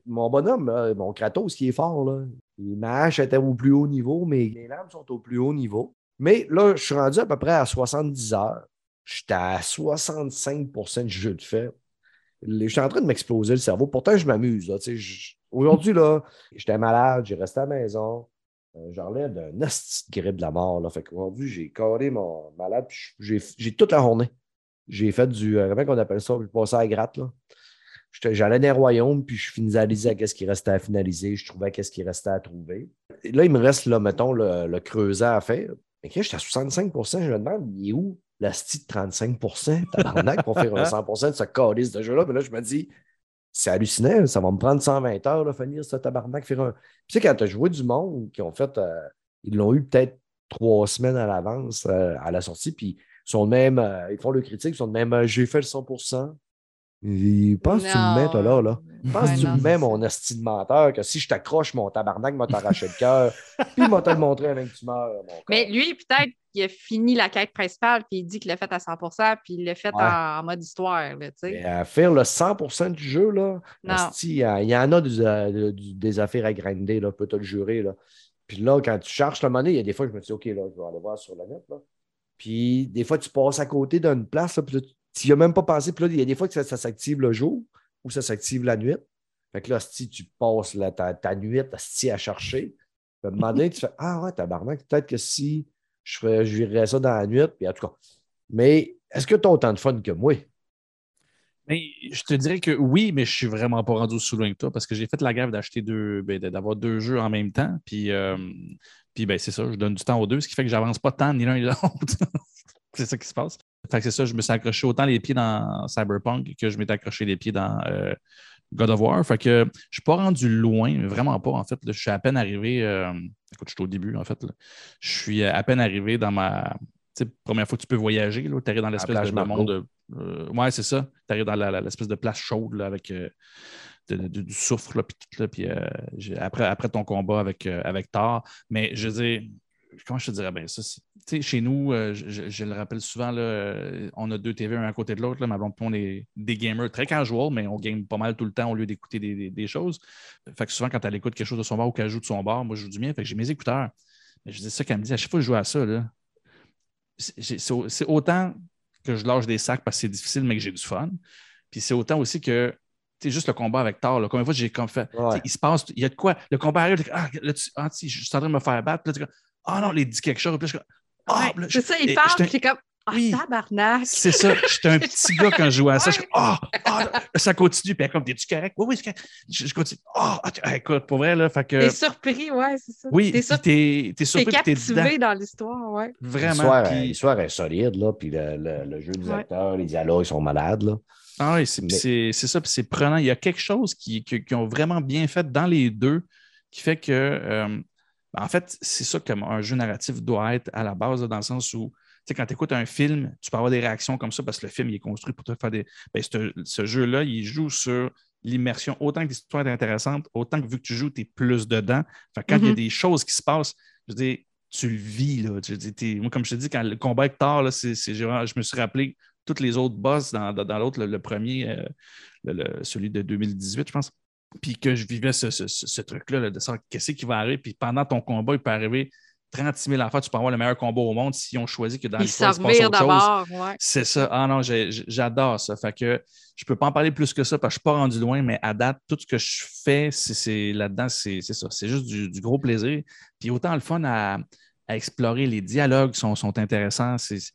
mon bonhomme, mon Kratos, qui est fort, là, ma hache était au plus haut niveau, mais les lames sont au plus haut niveau. Mais là, je suis rendu à peu près à 70 heures. J'étais à 65% du jeu de fait. Je suis en train de m'exploser le cerveau. Pourtant, je m'amuse. Aujourd'hui, là, j'étais malade, j'ai resté à la maison. Euh, J'enlève d'un asti de grippe de la mort. Là. Fait qu'aujourd'hui, j'ai carré mon malade. J'ai toute la journée. J'ai fait du. Euh, comment on appelle ça? J'ai passé à la gratte. J'allais dans les royaumes, puis je finalisais qu'est-ce qui restait à finaliser, je trouvais qu'est-ce qui restait à trouver. Là, il me reste, là, mettons, le, le creuset à faire. Mais quand j'étais à 65% je me demande, il est où la style de 35% tabarnak, pour faire un 100% de ce calice de jeu-là? Mais là, je me dis, c'est hallucinant, ça va me prendre 120 heures, là, finir ce tabarnak, faire un. Tu sais, quand tu as joué du monde qui ont fait, euh, ils l'ont eu peut-être trois semaines à l'avance euh, à la sortie, puis ils sont même, euh, ils font le critique, ils sont de même, j'ai fait le 100 Ils pensent que tu me mets, toi, là, là. Pense tu me mets, mon esti de menteur, que si je t'accroche mon tabarnak, m'a t'arraché le cœur, puis m'a te le montré avant que tu meurs, mon Mais lui, peut-être qu'il a fini la quête principale, puis il dit qu'il l'a fait à 100% puis il l'a fait Ouais. en, en mode histoire. Là, tu sais. Mais à faire le 100% du jeu, là, il y, il en a euh, des affaires à grinder, là, peut te le jurer. Là. Puis là, quand tu cherches la monnaie, il y a des fois, je me dis, OK, là, je vais aller voir sur le net. Là. Puis des fois, tu passes à côté d'une place, là, puis là, tu n'y as même pas pensé. Puis là, il y a des fois que ça, s'active le jour ou ça s'active la nuit. Fait que là, si tu passes là, ta, ta nuit esti, à chercher, tu te demander, tu fais Ah ouais, tabarnak, peut-être que si je, ferais, je virerais ça dans la nuit, puis en tout cas. Mais est-ce que tu as autant de fun que moi? Je te dirais que oui, mais je suis vraiment pas rendu aussi loin que toi parce que j'ai fait la gaffe d'acheter deux, ben, d'avoir deux jeux en même temps. Puis, euh, puis ben, c'est ça, je donne du temps aux deux, ce qui fait que j'avance pas tant ni l'un ni l'autre. c'est ça qui se passe. Fait que c'est ça, je me suis accroché autant les pieds dans Cyberpunk que je m'étais accroché les pieds dans euh, God of War. Fait que je suis pas rendu loin, mais vraiment pas. En fait, là, je suis à peine arrivé. euh, écoute, je suis au début, en fait. là. Je suis à peine arrivé dans ma. première fois que tu peux voyager, tu arrives dans l'espèce de, monde. euh, ouais, c'est ça. Tu arrives dans l'espèce de place chaude là, avec euh, de- de- du soufre, puis après, après ton combat avec, avec Thor. Mais je veux dire, comment je te dirais bien ça? c'est- chez nous, euh, je, le rappelle souvent, là, euh, on a deux TV un à côté de l'autre. Ma blonde, on est des gamers très casual, mais on game pas mal tout le temps au lieu d'écouter des, des- des choses. Fait que souvent, quand elle écoute quelque chose de son bar ou qu'elle joue de son bar, moi, je joue du mien. Fait que j'ai mes écouteurs. Mais je dis ça qu'elle me dit à chaque fois que je joue à ça, là, c'est- c'est c'est autant que je lâche des sacs parce que c'est difficile, mais que j'ai du fun. Puis c'est autant aussi que, sais, juste le combat avec Thor, là, combien de fois j'ai comme fait, Ouais. il se passe, il y a de quoi, le combat arrive, ah, là, tu, ah, je suis en train de me faire battre, là, ah non, il dit quelque chose, puis là, je suis comme, ah, Ouais, c'est ça, il parle, puis c'est comme Ah, Oui. tabarnak! c'est ça, j'étais un petit gars quand je jouais à ça. Je suis Ouais. comme, ah, ah, là, ça continue. Puis elle est comme, t'es-tu correct? Oui, oui, c'est correct. Je, je continue. Ah, ah, ah, écoute, pour vrai, là, fait que. T'es surpris, ouais, c'est ça. Oui, t'es puis sur- t'es t'es t'es surpris que t'es captivé dans l'histoire, ouais. Vraiment. L'histoire, puis- l'histoire est solide, là, puis le, le- le jeu des Ouais. acteurs, les dialogues, ils sont malades. Là. Ah oui, c'est Mais- c'est- c'est ça, puis c'est prenant. Il y a quelque chose qui, qui, qui ont vraiment bien fait dans les deux qui fait que, euh, en fait, c'est ça qu'un jeu narratif doit être à la base, dans le sens où, tu sais, quand tu écoutes un film, tu peux avoir des réactions comme ça parce que le film il est construit pour te faire des. Ben, ce, ce jeu-là, il joue sur l'immersion. Autant que l'histoire est intéressante, autant que vu que tu joues, tu es plus dedans. Fait quand il y a Mhm. des choses qui se passent, je veux dire, tu le vis. Là. Je veux dire, t'es- moi, comme je te dis, quand le combat avec Thor, là, c'est- c'est- j'ai vraiment- je me suis rappelé tous les autres boss dans, dans- dans l'autre, le, le premier, euh, le- le- celui de 2018, je pense. Puis que je vivais ce, ce- truc-là, là, de savoir qu'est-ce qui va arriver. Puis pendant ton combat, il peut arriver 36 000 affaires. Tu peux avoir le meilleur combat au monde si on choisit que dans s'en se passe autre chose. ouais. C'est ça. Ah non, j'adore ça. Fait que je peux pas en parler plus que ça parce que je suis pas rendu loin, mais à date, tout ce que je fais, c'est- là-dedans, c'est c'est ça. C'est juste du, du gros plaisir. Puis autant le fun à, à explorer. Les dialogues sont, sont intéressants. C'est-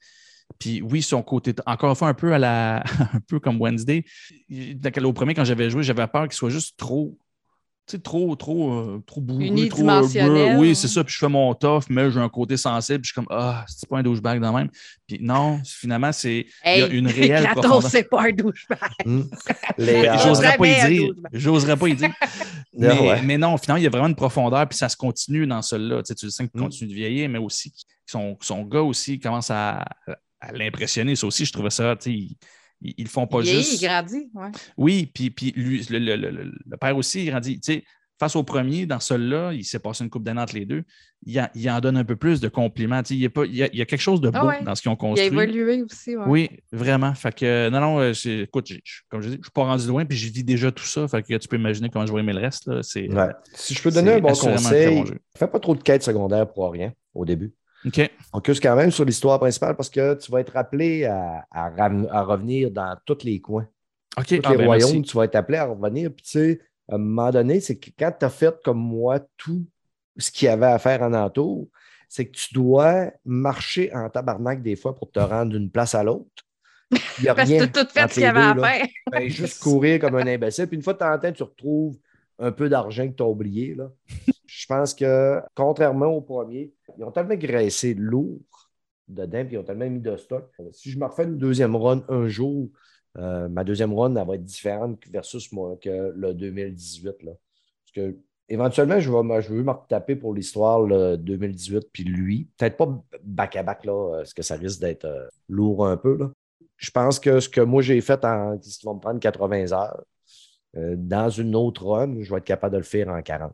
Puis oui, son côté, encore une fois, un peu à la un peu comme Wednesday. Au premier, quand j'avais joué, j'avais peur qu'il soit juste trop. Tu sais, trop, trop, euh, trop bourru, trop. Unidimensionnel, oui, c'est ça. Puis je fais mon tough, mais j'ai un côté sensible. Puis je suis comme, ah, c'est pas un douchebag dans même. Puis non, finalement, c'est. Il y a Hey, une réelle Kratos, profondeur. c'est pas un douchebag. Euh, J'oserais pas y dire. 12. J'oserais pas y dire. mais, Non, ouais. mais non, finalement, il y a vraiment une profondeur, puis ça se continue dans celui-là. Tu, sais, tu le sens qu'il Mm. continue de vieillir, mais aussi que son, son gars aussi commence à, à l'impressionner. Ça aussi, je trouvais ça, tu sais, ils, ils, font pas il juste. il grandit, ouais. Oui, puis, puis lui, le, le- le- le- le père aussi, il grandit. Tu sais, face au premier, dans celui-là, il s'est passé une coupe d'années entre les deux. Il, en- il en donne un peu plus de compliments. Tu sais, il, y a pas, il, y a, il y a quelque chose de beau Ah ouais. dans ce qu'ils ont Il a construit. évolué aussi, ouais. Oui, vraiment. Fait que, non, non, euh, écoute, j'ai- comme je dis, je suis pas rendu loin, puis je vis déjà tout ça. Fait que tu peux imaginer comment je vais aimer le reste. Là. C'est, Ouais. Si je peux donner un bon conseil, bon jeu. fais pas trop de quêtes secondaires pour rien au début. OK. Focus quand même sur l'histoire principale parce que tu vas être appelé à, à ram- à revenir dans tous les coins. OK. Tous Ah, les ben, royaumes, merci. tu vas être appelé à revenir. Puis, tu sais, à un moment donné, c'est que quand tu as fait comme moi tout ce qu'il y avait à faire en entour, c'est que tu dois marcher en tabarnak des fois pour te rendre d'une place à l'autre. Il y a Parce rien tout fait ce qu'il y avait à faire. Ben, juste courir comme un imbécile. Puis une fois de temps en temps, tu retrouves un peu d'argent que tu as oublié. Là. Je pense que, contrairement au premier, ils ont tellement graissé lourd dedans, puis ils ont tellement mis de stock. Si je me refais une deuxième run un jour, euh, ma deuxième run, elle va être différente versus moi que le 2018. Là. Parce que éventuellement, je vais, veux me retaper pour l'histoire le 2018 puis lui. Peut-être pas back-à-back, là, parce que ça risque d'être euh, lourd un peu. Là. Je pense que ce que moi j'ai fait en. Qui va me prendre 80 heures, euh, dans une autre run, je vais être capable de le faire en 40.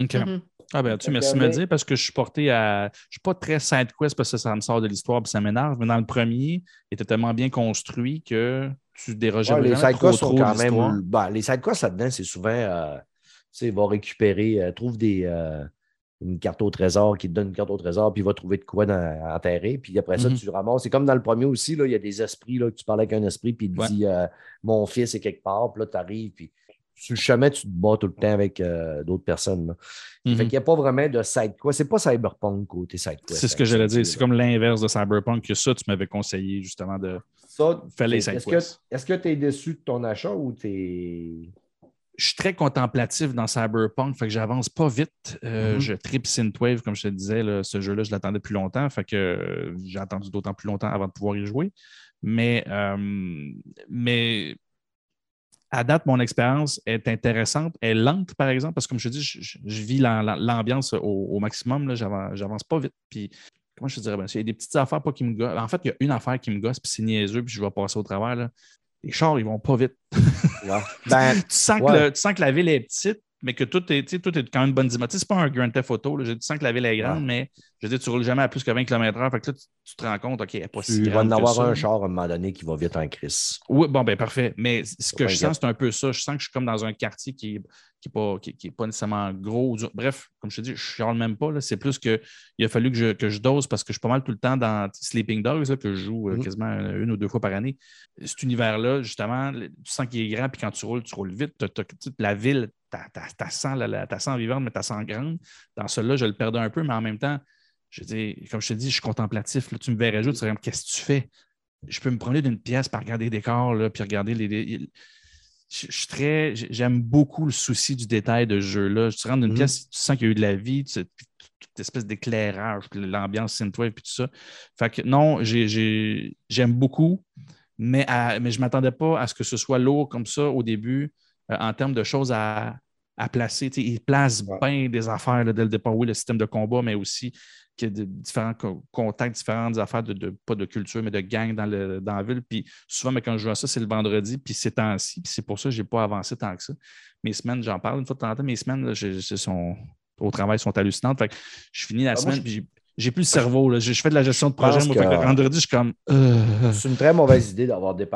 OK. Mhm. Ah ben, tu merci de me dire parce que je suis porté à. Je suis pas très side quest parce que ça me sort de l'histoire et ça m'énerve, mais dans le premier, il était tellement bien construit que tu dérogeais Ouais, les trop, sidequests sont trop quand de l'histoire. même. ben, les sidequests là-dedans, c'est souvent. euh, tu sais, il va récupérer, euh, trouve des, euh, une carte au trésor qui te donne une carte au trésor, puis il va trouver de quoi dans, enterrer. Puis après ça, Mhm. tu ramasses. C'est comme dans le premier aussi, là, il y a des esprits, là, que tu parles avec un esprit, puis il te Ouais. dit euh, Mon fils est quelque part, puis là, tu arrives, puis sur le chemin, tu te bats tout le temps avec euh, d'autres personnes. là. Mhm. Fait qu'il n'y a pas vraiment de side quest. C'est pas cyberpunk côté side quest. C'est ce que j'allais dire. C'est comme l'inverse de Cyberpunk que ça, tu m'avais conseillé justement de. ça. Fais les side est-ce que tu es déçu de ton achat ou tu es. Je suis très contemplatif dans Cyberpunk, fait que j'avance pas vite. Euh, Mhm. Je tripe Synthwave, comme je te disais, là, ce jeu-là, je l'attendais depuis longtemps, fait que euh, j'ai attendu d'autant plus longtemps avant de pouvoir y jouer. Mais, euh, mais à date, mon expérience est intéressante. Est lente, par exemple, parce que comme je te dis, je, je- je vis l'am- l'am- l'ambiance au, au maximum. là, j'avance, j'avance pas vite. Puis, comment je te dirais? Ben, il y a des petites affaires pas qui me gossent. En fait, il y a une affaire qui me gosse, puis c'est niaiseux, puis je vais passer au travers. là. Les chars, ils vont pas vite. Ouais. Ben, tu, sens que le- tu sens que la ville est petite, mais que tout est, tu sais, tout est quand même une bonne dimension. Tu sais, C'est pas un Grand Theft Auto. là. Je- Tu sens que la ville est grande, Ouais. mais je veux dire, tu roules jamais à plus que 20 km/h. Fait que là, tu, tu te rends compte, OK, elle pas si tu vas grande en avoir ça. un char à un moment donné qui va vite en crise. Oui, bon, ben parfait. Mais ce que je sens, c'est un peu ça. Je sens que je suis comme dans un quartier qui n'est qui pas, qui, qui est pas nécessairement gros. Bref, comme je te dis, je ne chiale même pas. C'est plus qu'il a fallu que je, que je dose parce que je suis pas mal tout le temps dans Sleeping Dogs, là, que je joue euh, Mhm. quasiment une ou deux fois par année. Cet univers-là, justement, tu sens qu'il est grand, puis quand tu roules, tu roules vite. La ville, tu la sens, vivante, mais tu sens grande. Dans celui-là, je le perdais un peu, mais en même temps, je dis, comme je te dis, je suis contemplatif. là. tu me verrais jouer, tu comme, qu'est-ce que tu fais? Je peux me promener d'une pièce par regarder les décors, là, puis regarder les. les- je, je suis très. J'aime beaucoup le souci du détail de ce jeu-là. Tu rentres dans une Mhm. pièce, tu sens qu'il y a eu de la vie, tu- toute espèce d'éclairage, puis l'ambiance synthwave, puis tout ça. Fait que non, j'ai- j'ai- j'aime beaucoup, mais, à- mais je ne m'attendais pas à ce que ce soit lourd comme ça au début euh, en termes de choses à, à placer. Tu sais, il place Ouais. bien des affaires là, dès le départ. Oui, le système de combat, mais aussi qu'il y a de différents co- contacts, différentes affaires, de, de- pas de culture, mais de gang dans, le, dans la ville. Puis souvent, mais quand je joue à ça, c'est le vendredi, puis c'est temps-ci, puis c'est pour ça que je n'ai pas avancé tant que ça. Mes semaines, j'en parle une fois de temps en temps, mes semaines, là, au travail sont hallucinantes. Fait que je finis la Ah, moi, semaine, je- puis j'ai- plus le cerveau. là. Je, je fais de la gestion de projet. Moi, que vendredi, je suis comme. euh, C'est une très mauvaise idée d'avoir des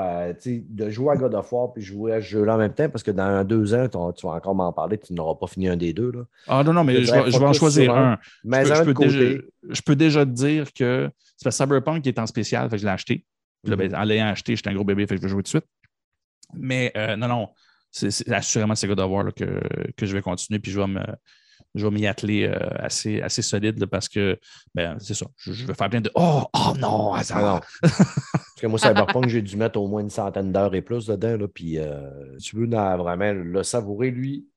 de jouer à God of War puis jouer à ce jeu-là en même temps parce que dans deux ans, tu vas encore m'en parler, tu n'auras pas fini un des deux. Là. Ah non, non, mais Je vais, je vais en choisir un. Mais je, peux, je peux déjà, côté. je peux déjà te dire que c'est parce que Cyberpunk qui est en spécial, fait que je l'ai acheté. Puis là, ben, en l'ayant acheté, j'étais un gros bébé, fait que je vais jouer tout de suite. Mais euh, non, non, c'est c'est assurément c'est God of War là, que, que je vais continuer, puis je vais me. Je vais m'y atteler euh, assez, assez solide là, parce que ben, c'est ça. Je, je vais faire plein de Oh, oh non, Ah hasard. non. Parce que moi, Cyberpunk, j'ai dû mettre au moins une centaine d'heures et plus dedans. Là, puis euh, tu veux vraiment le savourer, lui,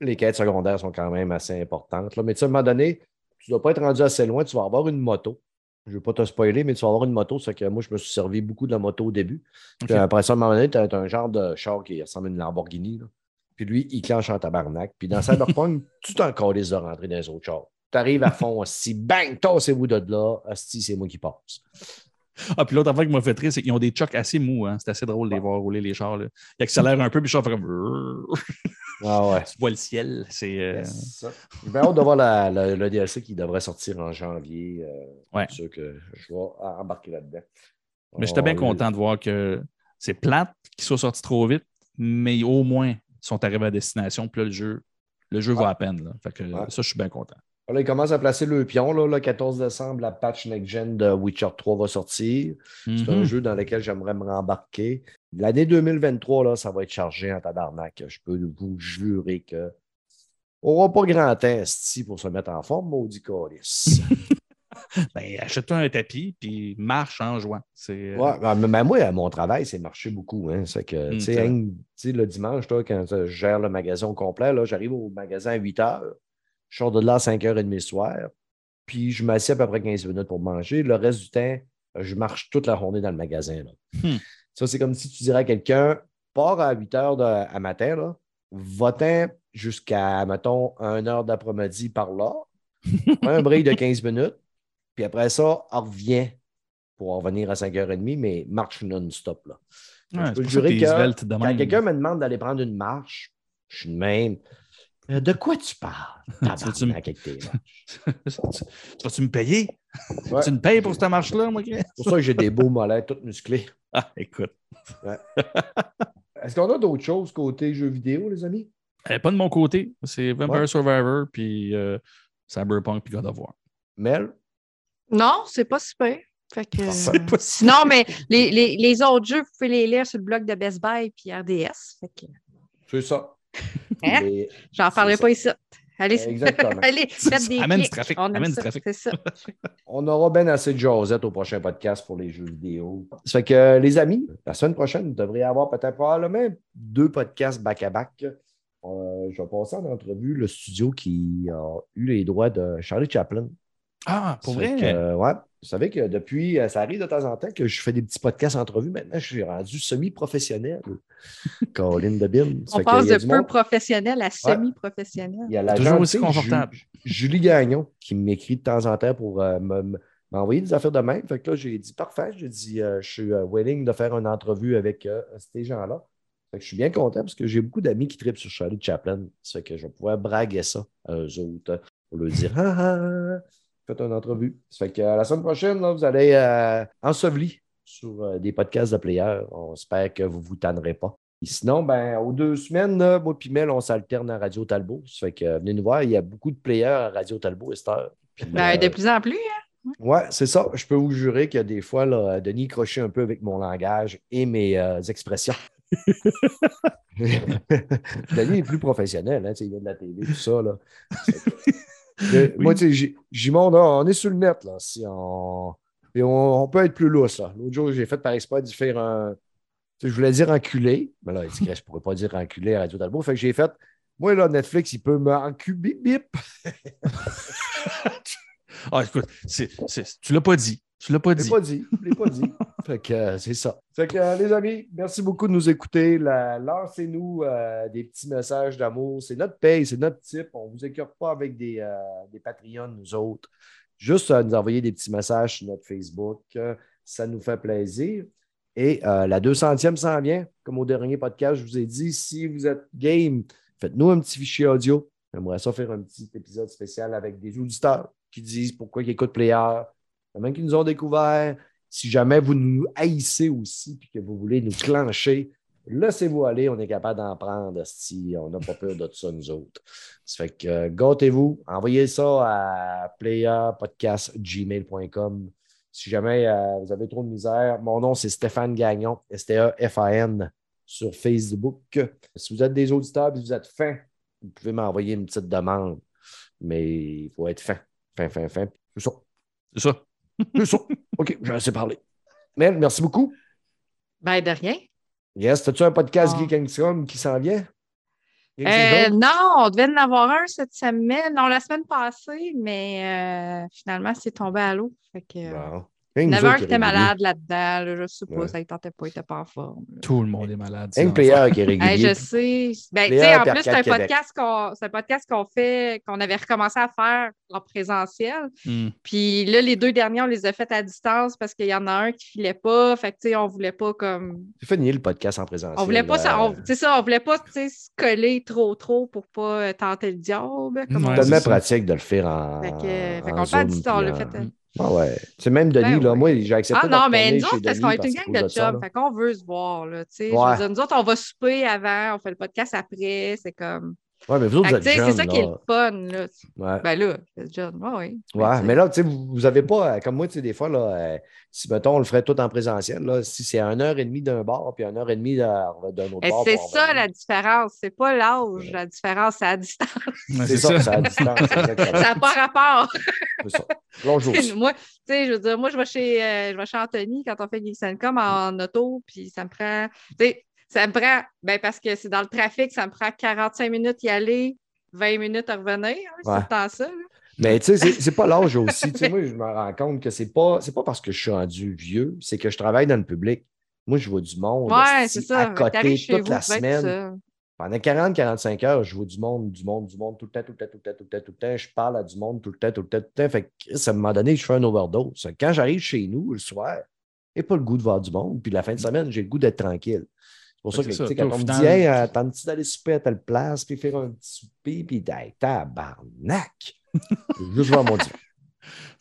les quêtes secondaires sont quand même assez importantes. Là. Mais tu sais, à un moment donné, tu ne dois pas être rendu assez loin, tu vas avoir une moto. Je ne veux pas te spoiler, mais tu vas avoir une moto. C'est que moi, je me suis servi beaucoup de la moto au début. Après ça, à un moment donné, tu as, un genre de char qui ressemble à une Lamborghini. là. Puis lui, il clenche en tabarnak. Puis dans Cyberpunk, tu t'en calisses de rentrer dans les autres chars. Tu arrives à fond, si bang, tassez-vous de là, asti, c'est moi qui passe. Ah, puis l'autre affaire qui m'a fait rire, c'est qu'ils ont des chocs assez mous. Hein. C'est assez drôle de les voir rouler les chars. Là. Ils accélèrent un peu, puis le char fait comme. Ah ouais. Tu vois le ciel. C'est. euh. J'ai bien hâte de voir la- la- le DLC qui devrait sortir en janvier. Euh, Ouais. Sûr que je vais embarquer là-dedans. Mais j'étais bien On- content de voir que c'est plate qu'ils soient sortis trop vite, mais au moins, sont arrivés à destination. Puis là, le jeu, le jeu va à peine. Là. Fait que, Ouais. Ça, je suis bien content. Là, ils commencent à placer le pion. Là, le 14 décembre, la patch next-gen de Witcher 3 va sortir. C'est un Mhm. jeu dans lequel j'aimerais me rembarquer. L'année 2023, là, ça va être chargé en tabarnak. Je peux vous jurer que on n'aura pas grand temps pour se mettre en forme, maudit calice. Ben, achète-toi un tapis, puis marche en jouant. C'est, euh, Ouais, ben, mais moi, à mon travail, c'est marché beaucoup. Hein. C'est que, vrai. hein, le dimanche, toi, quand je gère le magasin au complet, là, j'arrive au magasin à 8 h, je sors de là à 5h30 le soir, puis je m'assieds à peu près 15 minutes pour manger. Le reste du temps, je marche toute la journée dans le magasin. là. Hmm. Ça, c'est comme si tu dirais à quelqu'un, pars à 8 h à matin, là, va-t'en jusqu'à, mettons, 1 h d'après-midi par là, un break de 15 minutes, puis après ça, reviens pour revenir à 5h30, mais marche non-stop. Là. ouais, je peux jurer que Quand quelqu'un me demande d'aller prendre une marche, je suis de même. Euh, De quoi tu parles? tu vas-tu me payer? Ouais. Tu me payes pour cette marche-là, moi? C'est pour ça que j'ai des beaux mollets, tout musclés. Ah, écoute. Est-ce qu'on a d'autres choses côté jeux vidéo, les amis? Eh, pas de mon côté. C'est Vampire. Survivor, puis euh, Cyberpunk, puis God of War. Mel? Non, c'est pas super. Fait que, C'est euh, Sinon, mais les, les- les autres jeux, vous pouvez les lire sur le blog de Best Buy puis RDS. Fait que, C'est ça. Hein? J'en parlerai pas ici. Allez, Exactement. allez, faites des Amène du trafic, On amène trafic. Ça. On aura bien assez de Josette au prochain podcast pour les jeux vidéo. Ça fait que, euh, les amis, la semaine prochaine, vous devriez avoir peut-être probablement deux podcasts back-à-back. Euh, je vais passer en entrevue le studio qui a eu les droits de Charlie Chaplin. Ah, pour vrai? que, euh, ouais. Vous savez que depuis, euh, ça arrive de temps en temps que je fais des petits podcasts entrevues. Maintenant, je suis rendu semi-professionnel. Caroline de Bin. Ça On passe de peu monde. professionnel à semi-professionnel. Il y a la Toujours aussi confortable. Ju- Julie Gagnon qui m'écrit de temps en temps pour euh, me- me- m'envoyer des affaires de même. Fait que là, j'ai dit parfait. J'ai dit euh, je suis euh, willing de faire une entrevue avec euh, ces gens-là. Fait que je suis bien content parce que j'ai beaucoup d'amis qui tripent sur Charlie Chaplin. Ça fait que je vais pouvoir braguer ça à eux autres pour leur dire Ah, ah, faites une entrevue. Ça fait que euh, la semaine prochaine, là, vous allez euh, enseveli sur euh, des podcasts de players. On espère que vous ne vous tannerez pas. Et sinon, ben, aux deux semaines, là, moi et Mel, on s'alterne à Radio Talbot. Ça fait que euh, venez nous voir, il y a beaucoup de players à Radio Talbot, Esther. Puis, Ben, de plus en plus. hein. Ouais, c'est ça. Je peux vous jurer qu'il y a des fois, là, Denis crochait un peu avec mon langage et mes euh, expressions. Denis est plus professionnel, hein, il vient de la télé, tout ça. Là. Mais Moi, tu sais, monte, là, on est sur le net, là. Si on... Et on, on peut être plus lousse, là. L'autre jour, j'ai fait par exprès de faire un. tu sais, je voulais dire enculé, mais là, je ne pourrais pas dire enculé à Radio Talbot. Fait que j'ai fait. Moi, là, Netflix, il peut me enculer, bip. Ah, écoute, tu l'as pas dit. Tu l'as pas Je l'ai dit. pas dit. Je l'ai pas dit. fait que euh, c'est ça. Fait que euh, les amis, merci beaucoup de nous écouter. La- Lancez-nous euh, des petits messages d'amour. C'est notre paye, c'est notre type. On ne vous écœure pas avec des, des Patreons, nous autres. Juste nous envoyer des petits messages sur notre Facebook. Ça nous fait plaisir. Et la 200e s'en vient. Comme au dernier podcast, je vous ai dit, si vous êtes game, faites-nous un petit fichier audio. J'aimerais ça faire un petit épisode spécial avec des auditeurs qui disent pourquoi ils écoutent Player, même qui nous ont découvert. Si jamais vous nous haïssez aussi et que vous voulez nous clencher, laissez-vous aller, on est capable d'en prendre. Si on n'a pas peur de ça, nous autres. Ça fait que euh, gâtez-vous, envoyez ça à playerpodcastgmail.com. Si jamais euh, vous avez trop de misère, mon nom c'est Stéphane Gagnon, S-T-E-F-A-N sur Facebook. Si vous êtes des auditeurs et vous êtes fins, vous pouvez m'envoyer une petite demande. Mais il faut être fin. Fin, fin, fin. C'est ça. C'est ça. C'est ça. OK, j'ai assez parlé. Mel, merci beaucoup. Ben, de rien. Yes, as-tu un podcast Ah. Geek and qui s'en vient? Euh, non, on devait en avoir un cette semaine, non, la semaine passée, mais euh, finalement, c'est tombé à l'eau. Fait que, euh, Bon. Il y Rien en que nous avait un autres qui était malade là-dedans. là, je sais pas, Ouais. ça ne tentait pas, il n'était pas en forme. là. Tout le monde est malade. Que Player qui est régulier. Hey, je sais. Ben, tu Léa sais, en plus, c'est un podcast qu'on c'est un podcast qu'on fait, qu'on avait recommencé à faire en présentiel. Hmm. Puis là, les deux derniers, on les a fait à distance parce qu'il y en a un qui filait pas. Fait que, tu sais, on voulait pas comme. C'est fini le podcast en présentiel. On voulait pas, ça, euh, on, c'est ça, on voulait pas, tu sais, se coller trop, trop pour pas euh, tenter le diable. Ouais, C'est tellement pratique de le faire en. Fait que, fait en qu'on le fait à distance, on fait. Ah ouais. C'est même Denis, Ben là. ouais. Moi, j'ai accepté Ah non, mais nous autres, parce qu'on est une gang de là. fait qu'on veut se voir, là, tu sais. Je Ouais. veux dire, nous autres, on va souper avant, on fait le podcast après, c'est comme... Ouais, mais vous autres, vous êtes jeunes. c'est ça qui est le fun, là. Ouais. Ben là, c'est jeune. Oui. Ouais, mais là, tu sais, vous n'avez pas, euh, comme moi, tu sais, des fois, là, euh, si, mettons, on le ferait tout en présentiel, là, si c'est une heure et demie d'un bar, puis une heure et demie d'un d'un autre Et bar. c'est ça la différence. C'est pas l'âge, la différence, c'est la distance. C'est ça, c'est à distance. Ça n'a pas rapport. C'est ça. Moi, tu sais, je veux dire, moi, je vais chez, euh, je vais chez Anthony quand on fait Geeks Com en, auto, puis ça me prend, tu sais, ça me prend, ben parce que c'est dans le trafic, ça me prend 45 minutes y aller, 20 minutes à revenir. hein, c'est Ouais. temps ça. là. Mais tu sais, c'est- pas l'âge aussi. Tu sais, moi, je me rends compte que c'est pas, pas parce que je suis rendu vieux, c'est que je travaille dans le public. Moi, je vois du monde Ouais, c'est ça. à côté toute vous, la semaine. Pendant 40-45 heures, je vois du monde, du monde, du monde, tout le temps, tout le temps, tout le temps, tout le temps, tout le temps. Je parle à du monde tout le temps, tout le temps, tout le temps. Fait que, à un moment donné, je fais un overdose. Quand j'arrive chez nous le soir, j'ai pas le goût de voir du monde. Puis la fin de semaine, j'ai le goût d'être tranquille. C'est pour ça Fait que, ça. quand on me dit, hey, euh, tente-tu d'aller souper à telle place, puis faire un petit souper, puis hey, tabarnak! Juste voir mon Dieu.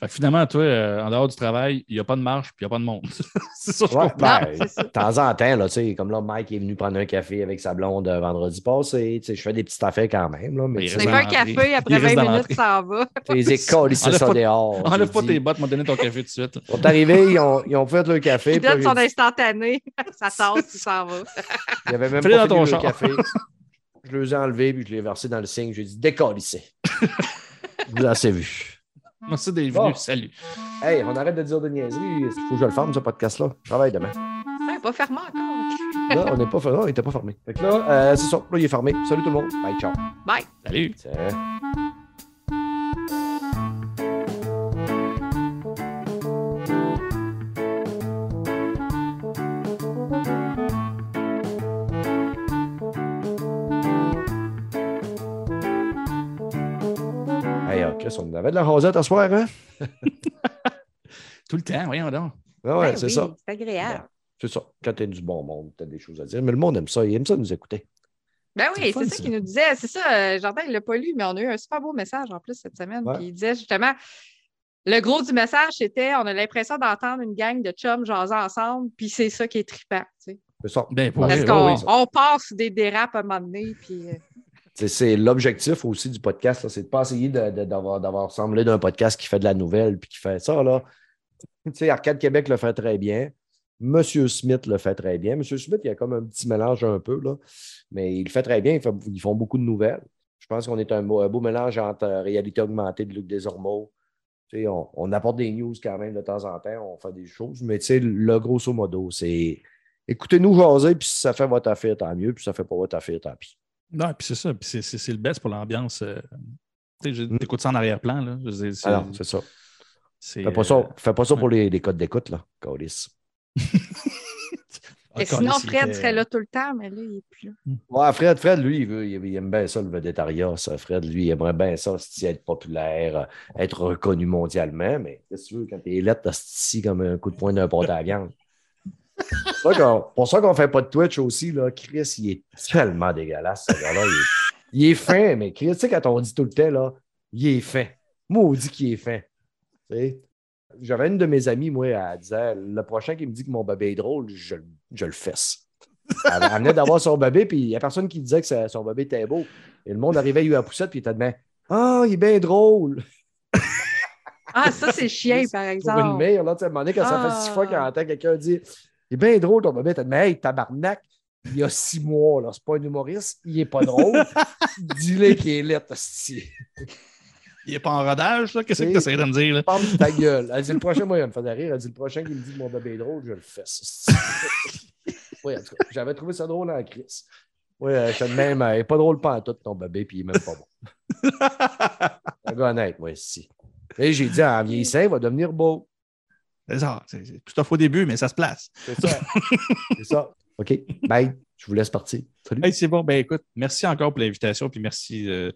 Fait que finalement, toi, euh, en dehors du travail, il n'y a pas de marche puis il n'y a pas de monde. c'est ça, je Ouais, comprends. ben, c'est ça. de temps en temps, là, tu sais, comme là, Mike est venu prendre un café avec sa blonde euh, vendredi passé. tu sais, Je fais des petites affaires quand même. Là, mais il tu dans un café, après reste 20 dans minutes, ça en va. tu les écoles, ils Enlève ça pas- dehors. Enlève pas dit. tes bottes, m'a donné ton café tout de suite. Ils sont arrivés, ils ont, ils ont fait leur café. Il puis là, donne son j'ai dit- instantané, ça tasse, il s'en va. Il avait même pas dans fini ton le café. Je les ai enlevés, puis je les ai versés dans le signe. J'ai dit, décalissez. Vous avez assez vu. Merci d'être Bon. venu. Salut. Hey, on arrête de dire de niaiseries. Il faut que je le ferme, ce podcast-là? Je travaille demain. Ouais, pas fermé encore. Là, on n'est pas fermé. Non, il n'était pas fermé. Fait que là, euh, c'est ça. Là, il est fermé. Salut tout le monde. Bye, ciao. Bye. Salut. Tiens. On avait de la rosette à soir, hein? Tout le temps, voyons donc. Ah ouais, Ben c'est oui, ça. C'est agréable. C'est ça. Quand tu du bon monde, tu as des choses à dire. Mais le monde aime ça. Il aime ça nous écouter. Ben C'est oui, fun, c'est ça ça. qu'il nous disait. C'est ça, euh, Jardin, il l'a pas lu, mais on a eu un super beau message en plus cette semaine. Ouais. Puis il disait justement, le gros du message, c'était on a l'impression d'entendre une gang de chums jaser ensemble, puis c'est ça qui est trippant. tu sais. C'est ça. Ben, pour Parce qu'on oui, on passe des dérapes à un moment donné, puis euh, C'est- l'objectif aussi du podcast, c'est de ne pas essayer d'avoir semblé d'un podcast qui fait de la nouvelle puis qui fait ça. Là. Arcade Québec le fait très bien. Monsieur Smith le fait très bien. Monsieur Smith, il y a comme un petit mélange un peu, là, mais il le fait très bien. Ils, fait- ils font beaucoup de nouvelles. Je pense qu'on est un beau, mélange entre euh, réalité augmentée de Luc Desormeaux. On, on apporte des news quand même de temps en temps, on fait des choses, mais le grosso modo, c'est écoutez-nous jaser, puis si ça fait votre affaire, tant mieux, puis si ça fait pas votre affaire, tant pis. Non, puis c'est ça. Puis c'est- le best pour l'ambiance. euh, tu sais, Mm. T'écoutes ça en arrière-plan. Alors, c'est ça. Fais pas euh, ça, fais pas ça ouais. pour les, les codes d'écoute, là, Calice. ah, et sinon, Fred était- serait là tout le temps, mais là, il n'est plus là. Ouais, Fred, Fred, lui, il, veut, il, aime bien ça, le vedettariat. Ça. Fred, lui, il aimerait bien ça, être populaire, euh, être reconnu mondialement, mais qu'est-ce que tu veux, quand t'es lettre, t'as comme un coup de poing d'un pot à viande? C'est ça qu'on- pour ça qu'on fait pas de Twitch aussi, là, Chris, il est tellement dégueulasse, ce gars-là. Il, est- il est fin, mais Chris, tu sais, quand on dit tout le temps, là, il est fin. Maudit qu'il est fin. J'avais une de mes amies, moi, elle disait le prochain qui me dit que mon bébé est drôle, je, je le fesse. Elle, elle venait d'avoir son bébé, puis il n'y a personne qui disait que son bébé était beau. Et le monde arrivait, il eu la poussette, puis il était de même Ah, il est bien drôle. Ah, ça, c'est chien, par Pour une exemple. mère, là, tu sais, à un moment donné, quand ça fait six Ah. fois qu'on entend quelqu'un dire est bien drôle, ton dit Mais hey, tabarnak, il y a six mois, là, c'est pas un humoriste, il est pas drôle. Dis-le qu'il est laid, hostie. Il est pas en rodage, là. Qu'est-ce que tu essaies de me dire, là? Ta gueule. Elle dit le prochain, moi, il va me faire rire. Elle dit le prochain qui me dit mon bébé est drôle, je le fais. oui, en tout cas, j'avais trouvé ça drôle en crise. Oui, j'étais de même, il n'est pas drôle pas en tout, ton bébé, puis il est même pas bon. Un gars honnête, moi, ici. Et j'ai dit, en vieillissant, il va devenir beau. C'est ça. C'est tout à fait au début, mais ça se place. C'est ça. C'est ça. OK, bye. Je vous laisse partir. Salut. Hey, c'est bon. Ben écoute, merci encore pour l'invitation, puis merci euh,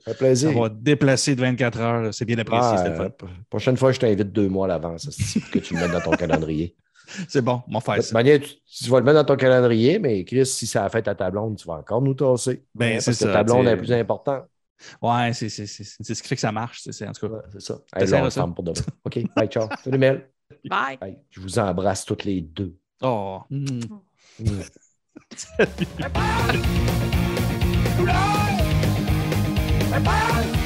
d'avoir déplacé de 24 heures. C'est bien apprécié, Ah, euh, p- prochaine fois, je t'invite deux mois à l'avance pour que tu le mettes dans ton calendrier. C'est bon, mon De frère. toute manière, tu, tu vas le mettre dans ton calendrier, mais Chris, si ça a fait ta blonde, tu vas encore nous tasser. Ben, Hein, c'est ça, ta blonde est plus importante. Ouais, c'est c'est- c'est- c'est ce qui fait que ça marche. En tout cas, Ouais, c'est ça. Hey, là, on ça. pour de vrai. OK, bye, ciao. Salut, Mel. Bye. Bye. Je vous embrasse toutes les deux. Oh. Mmh. Mmh. Salut. Bye bye.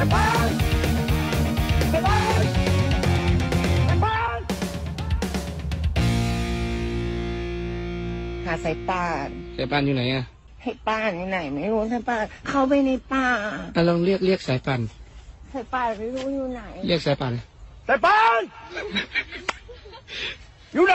หาสายป่านสายป่านอยู่ไหนอะให้ป้านอยู่ไหนไม่รู้สายป่านเข้าไปในป่าอะลองเรียกเรียกสายป่านสายป่านไม่รู้อยู่ไหน เรียกสายป่านสายป่านอยู่ไหน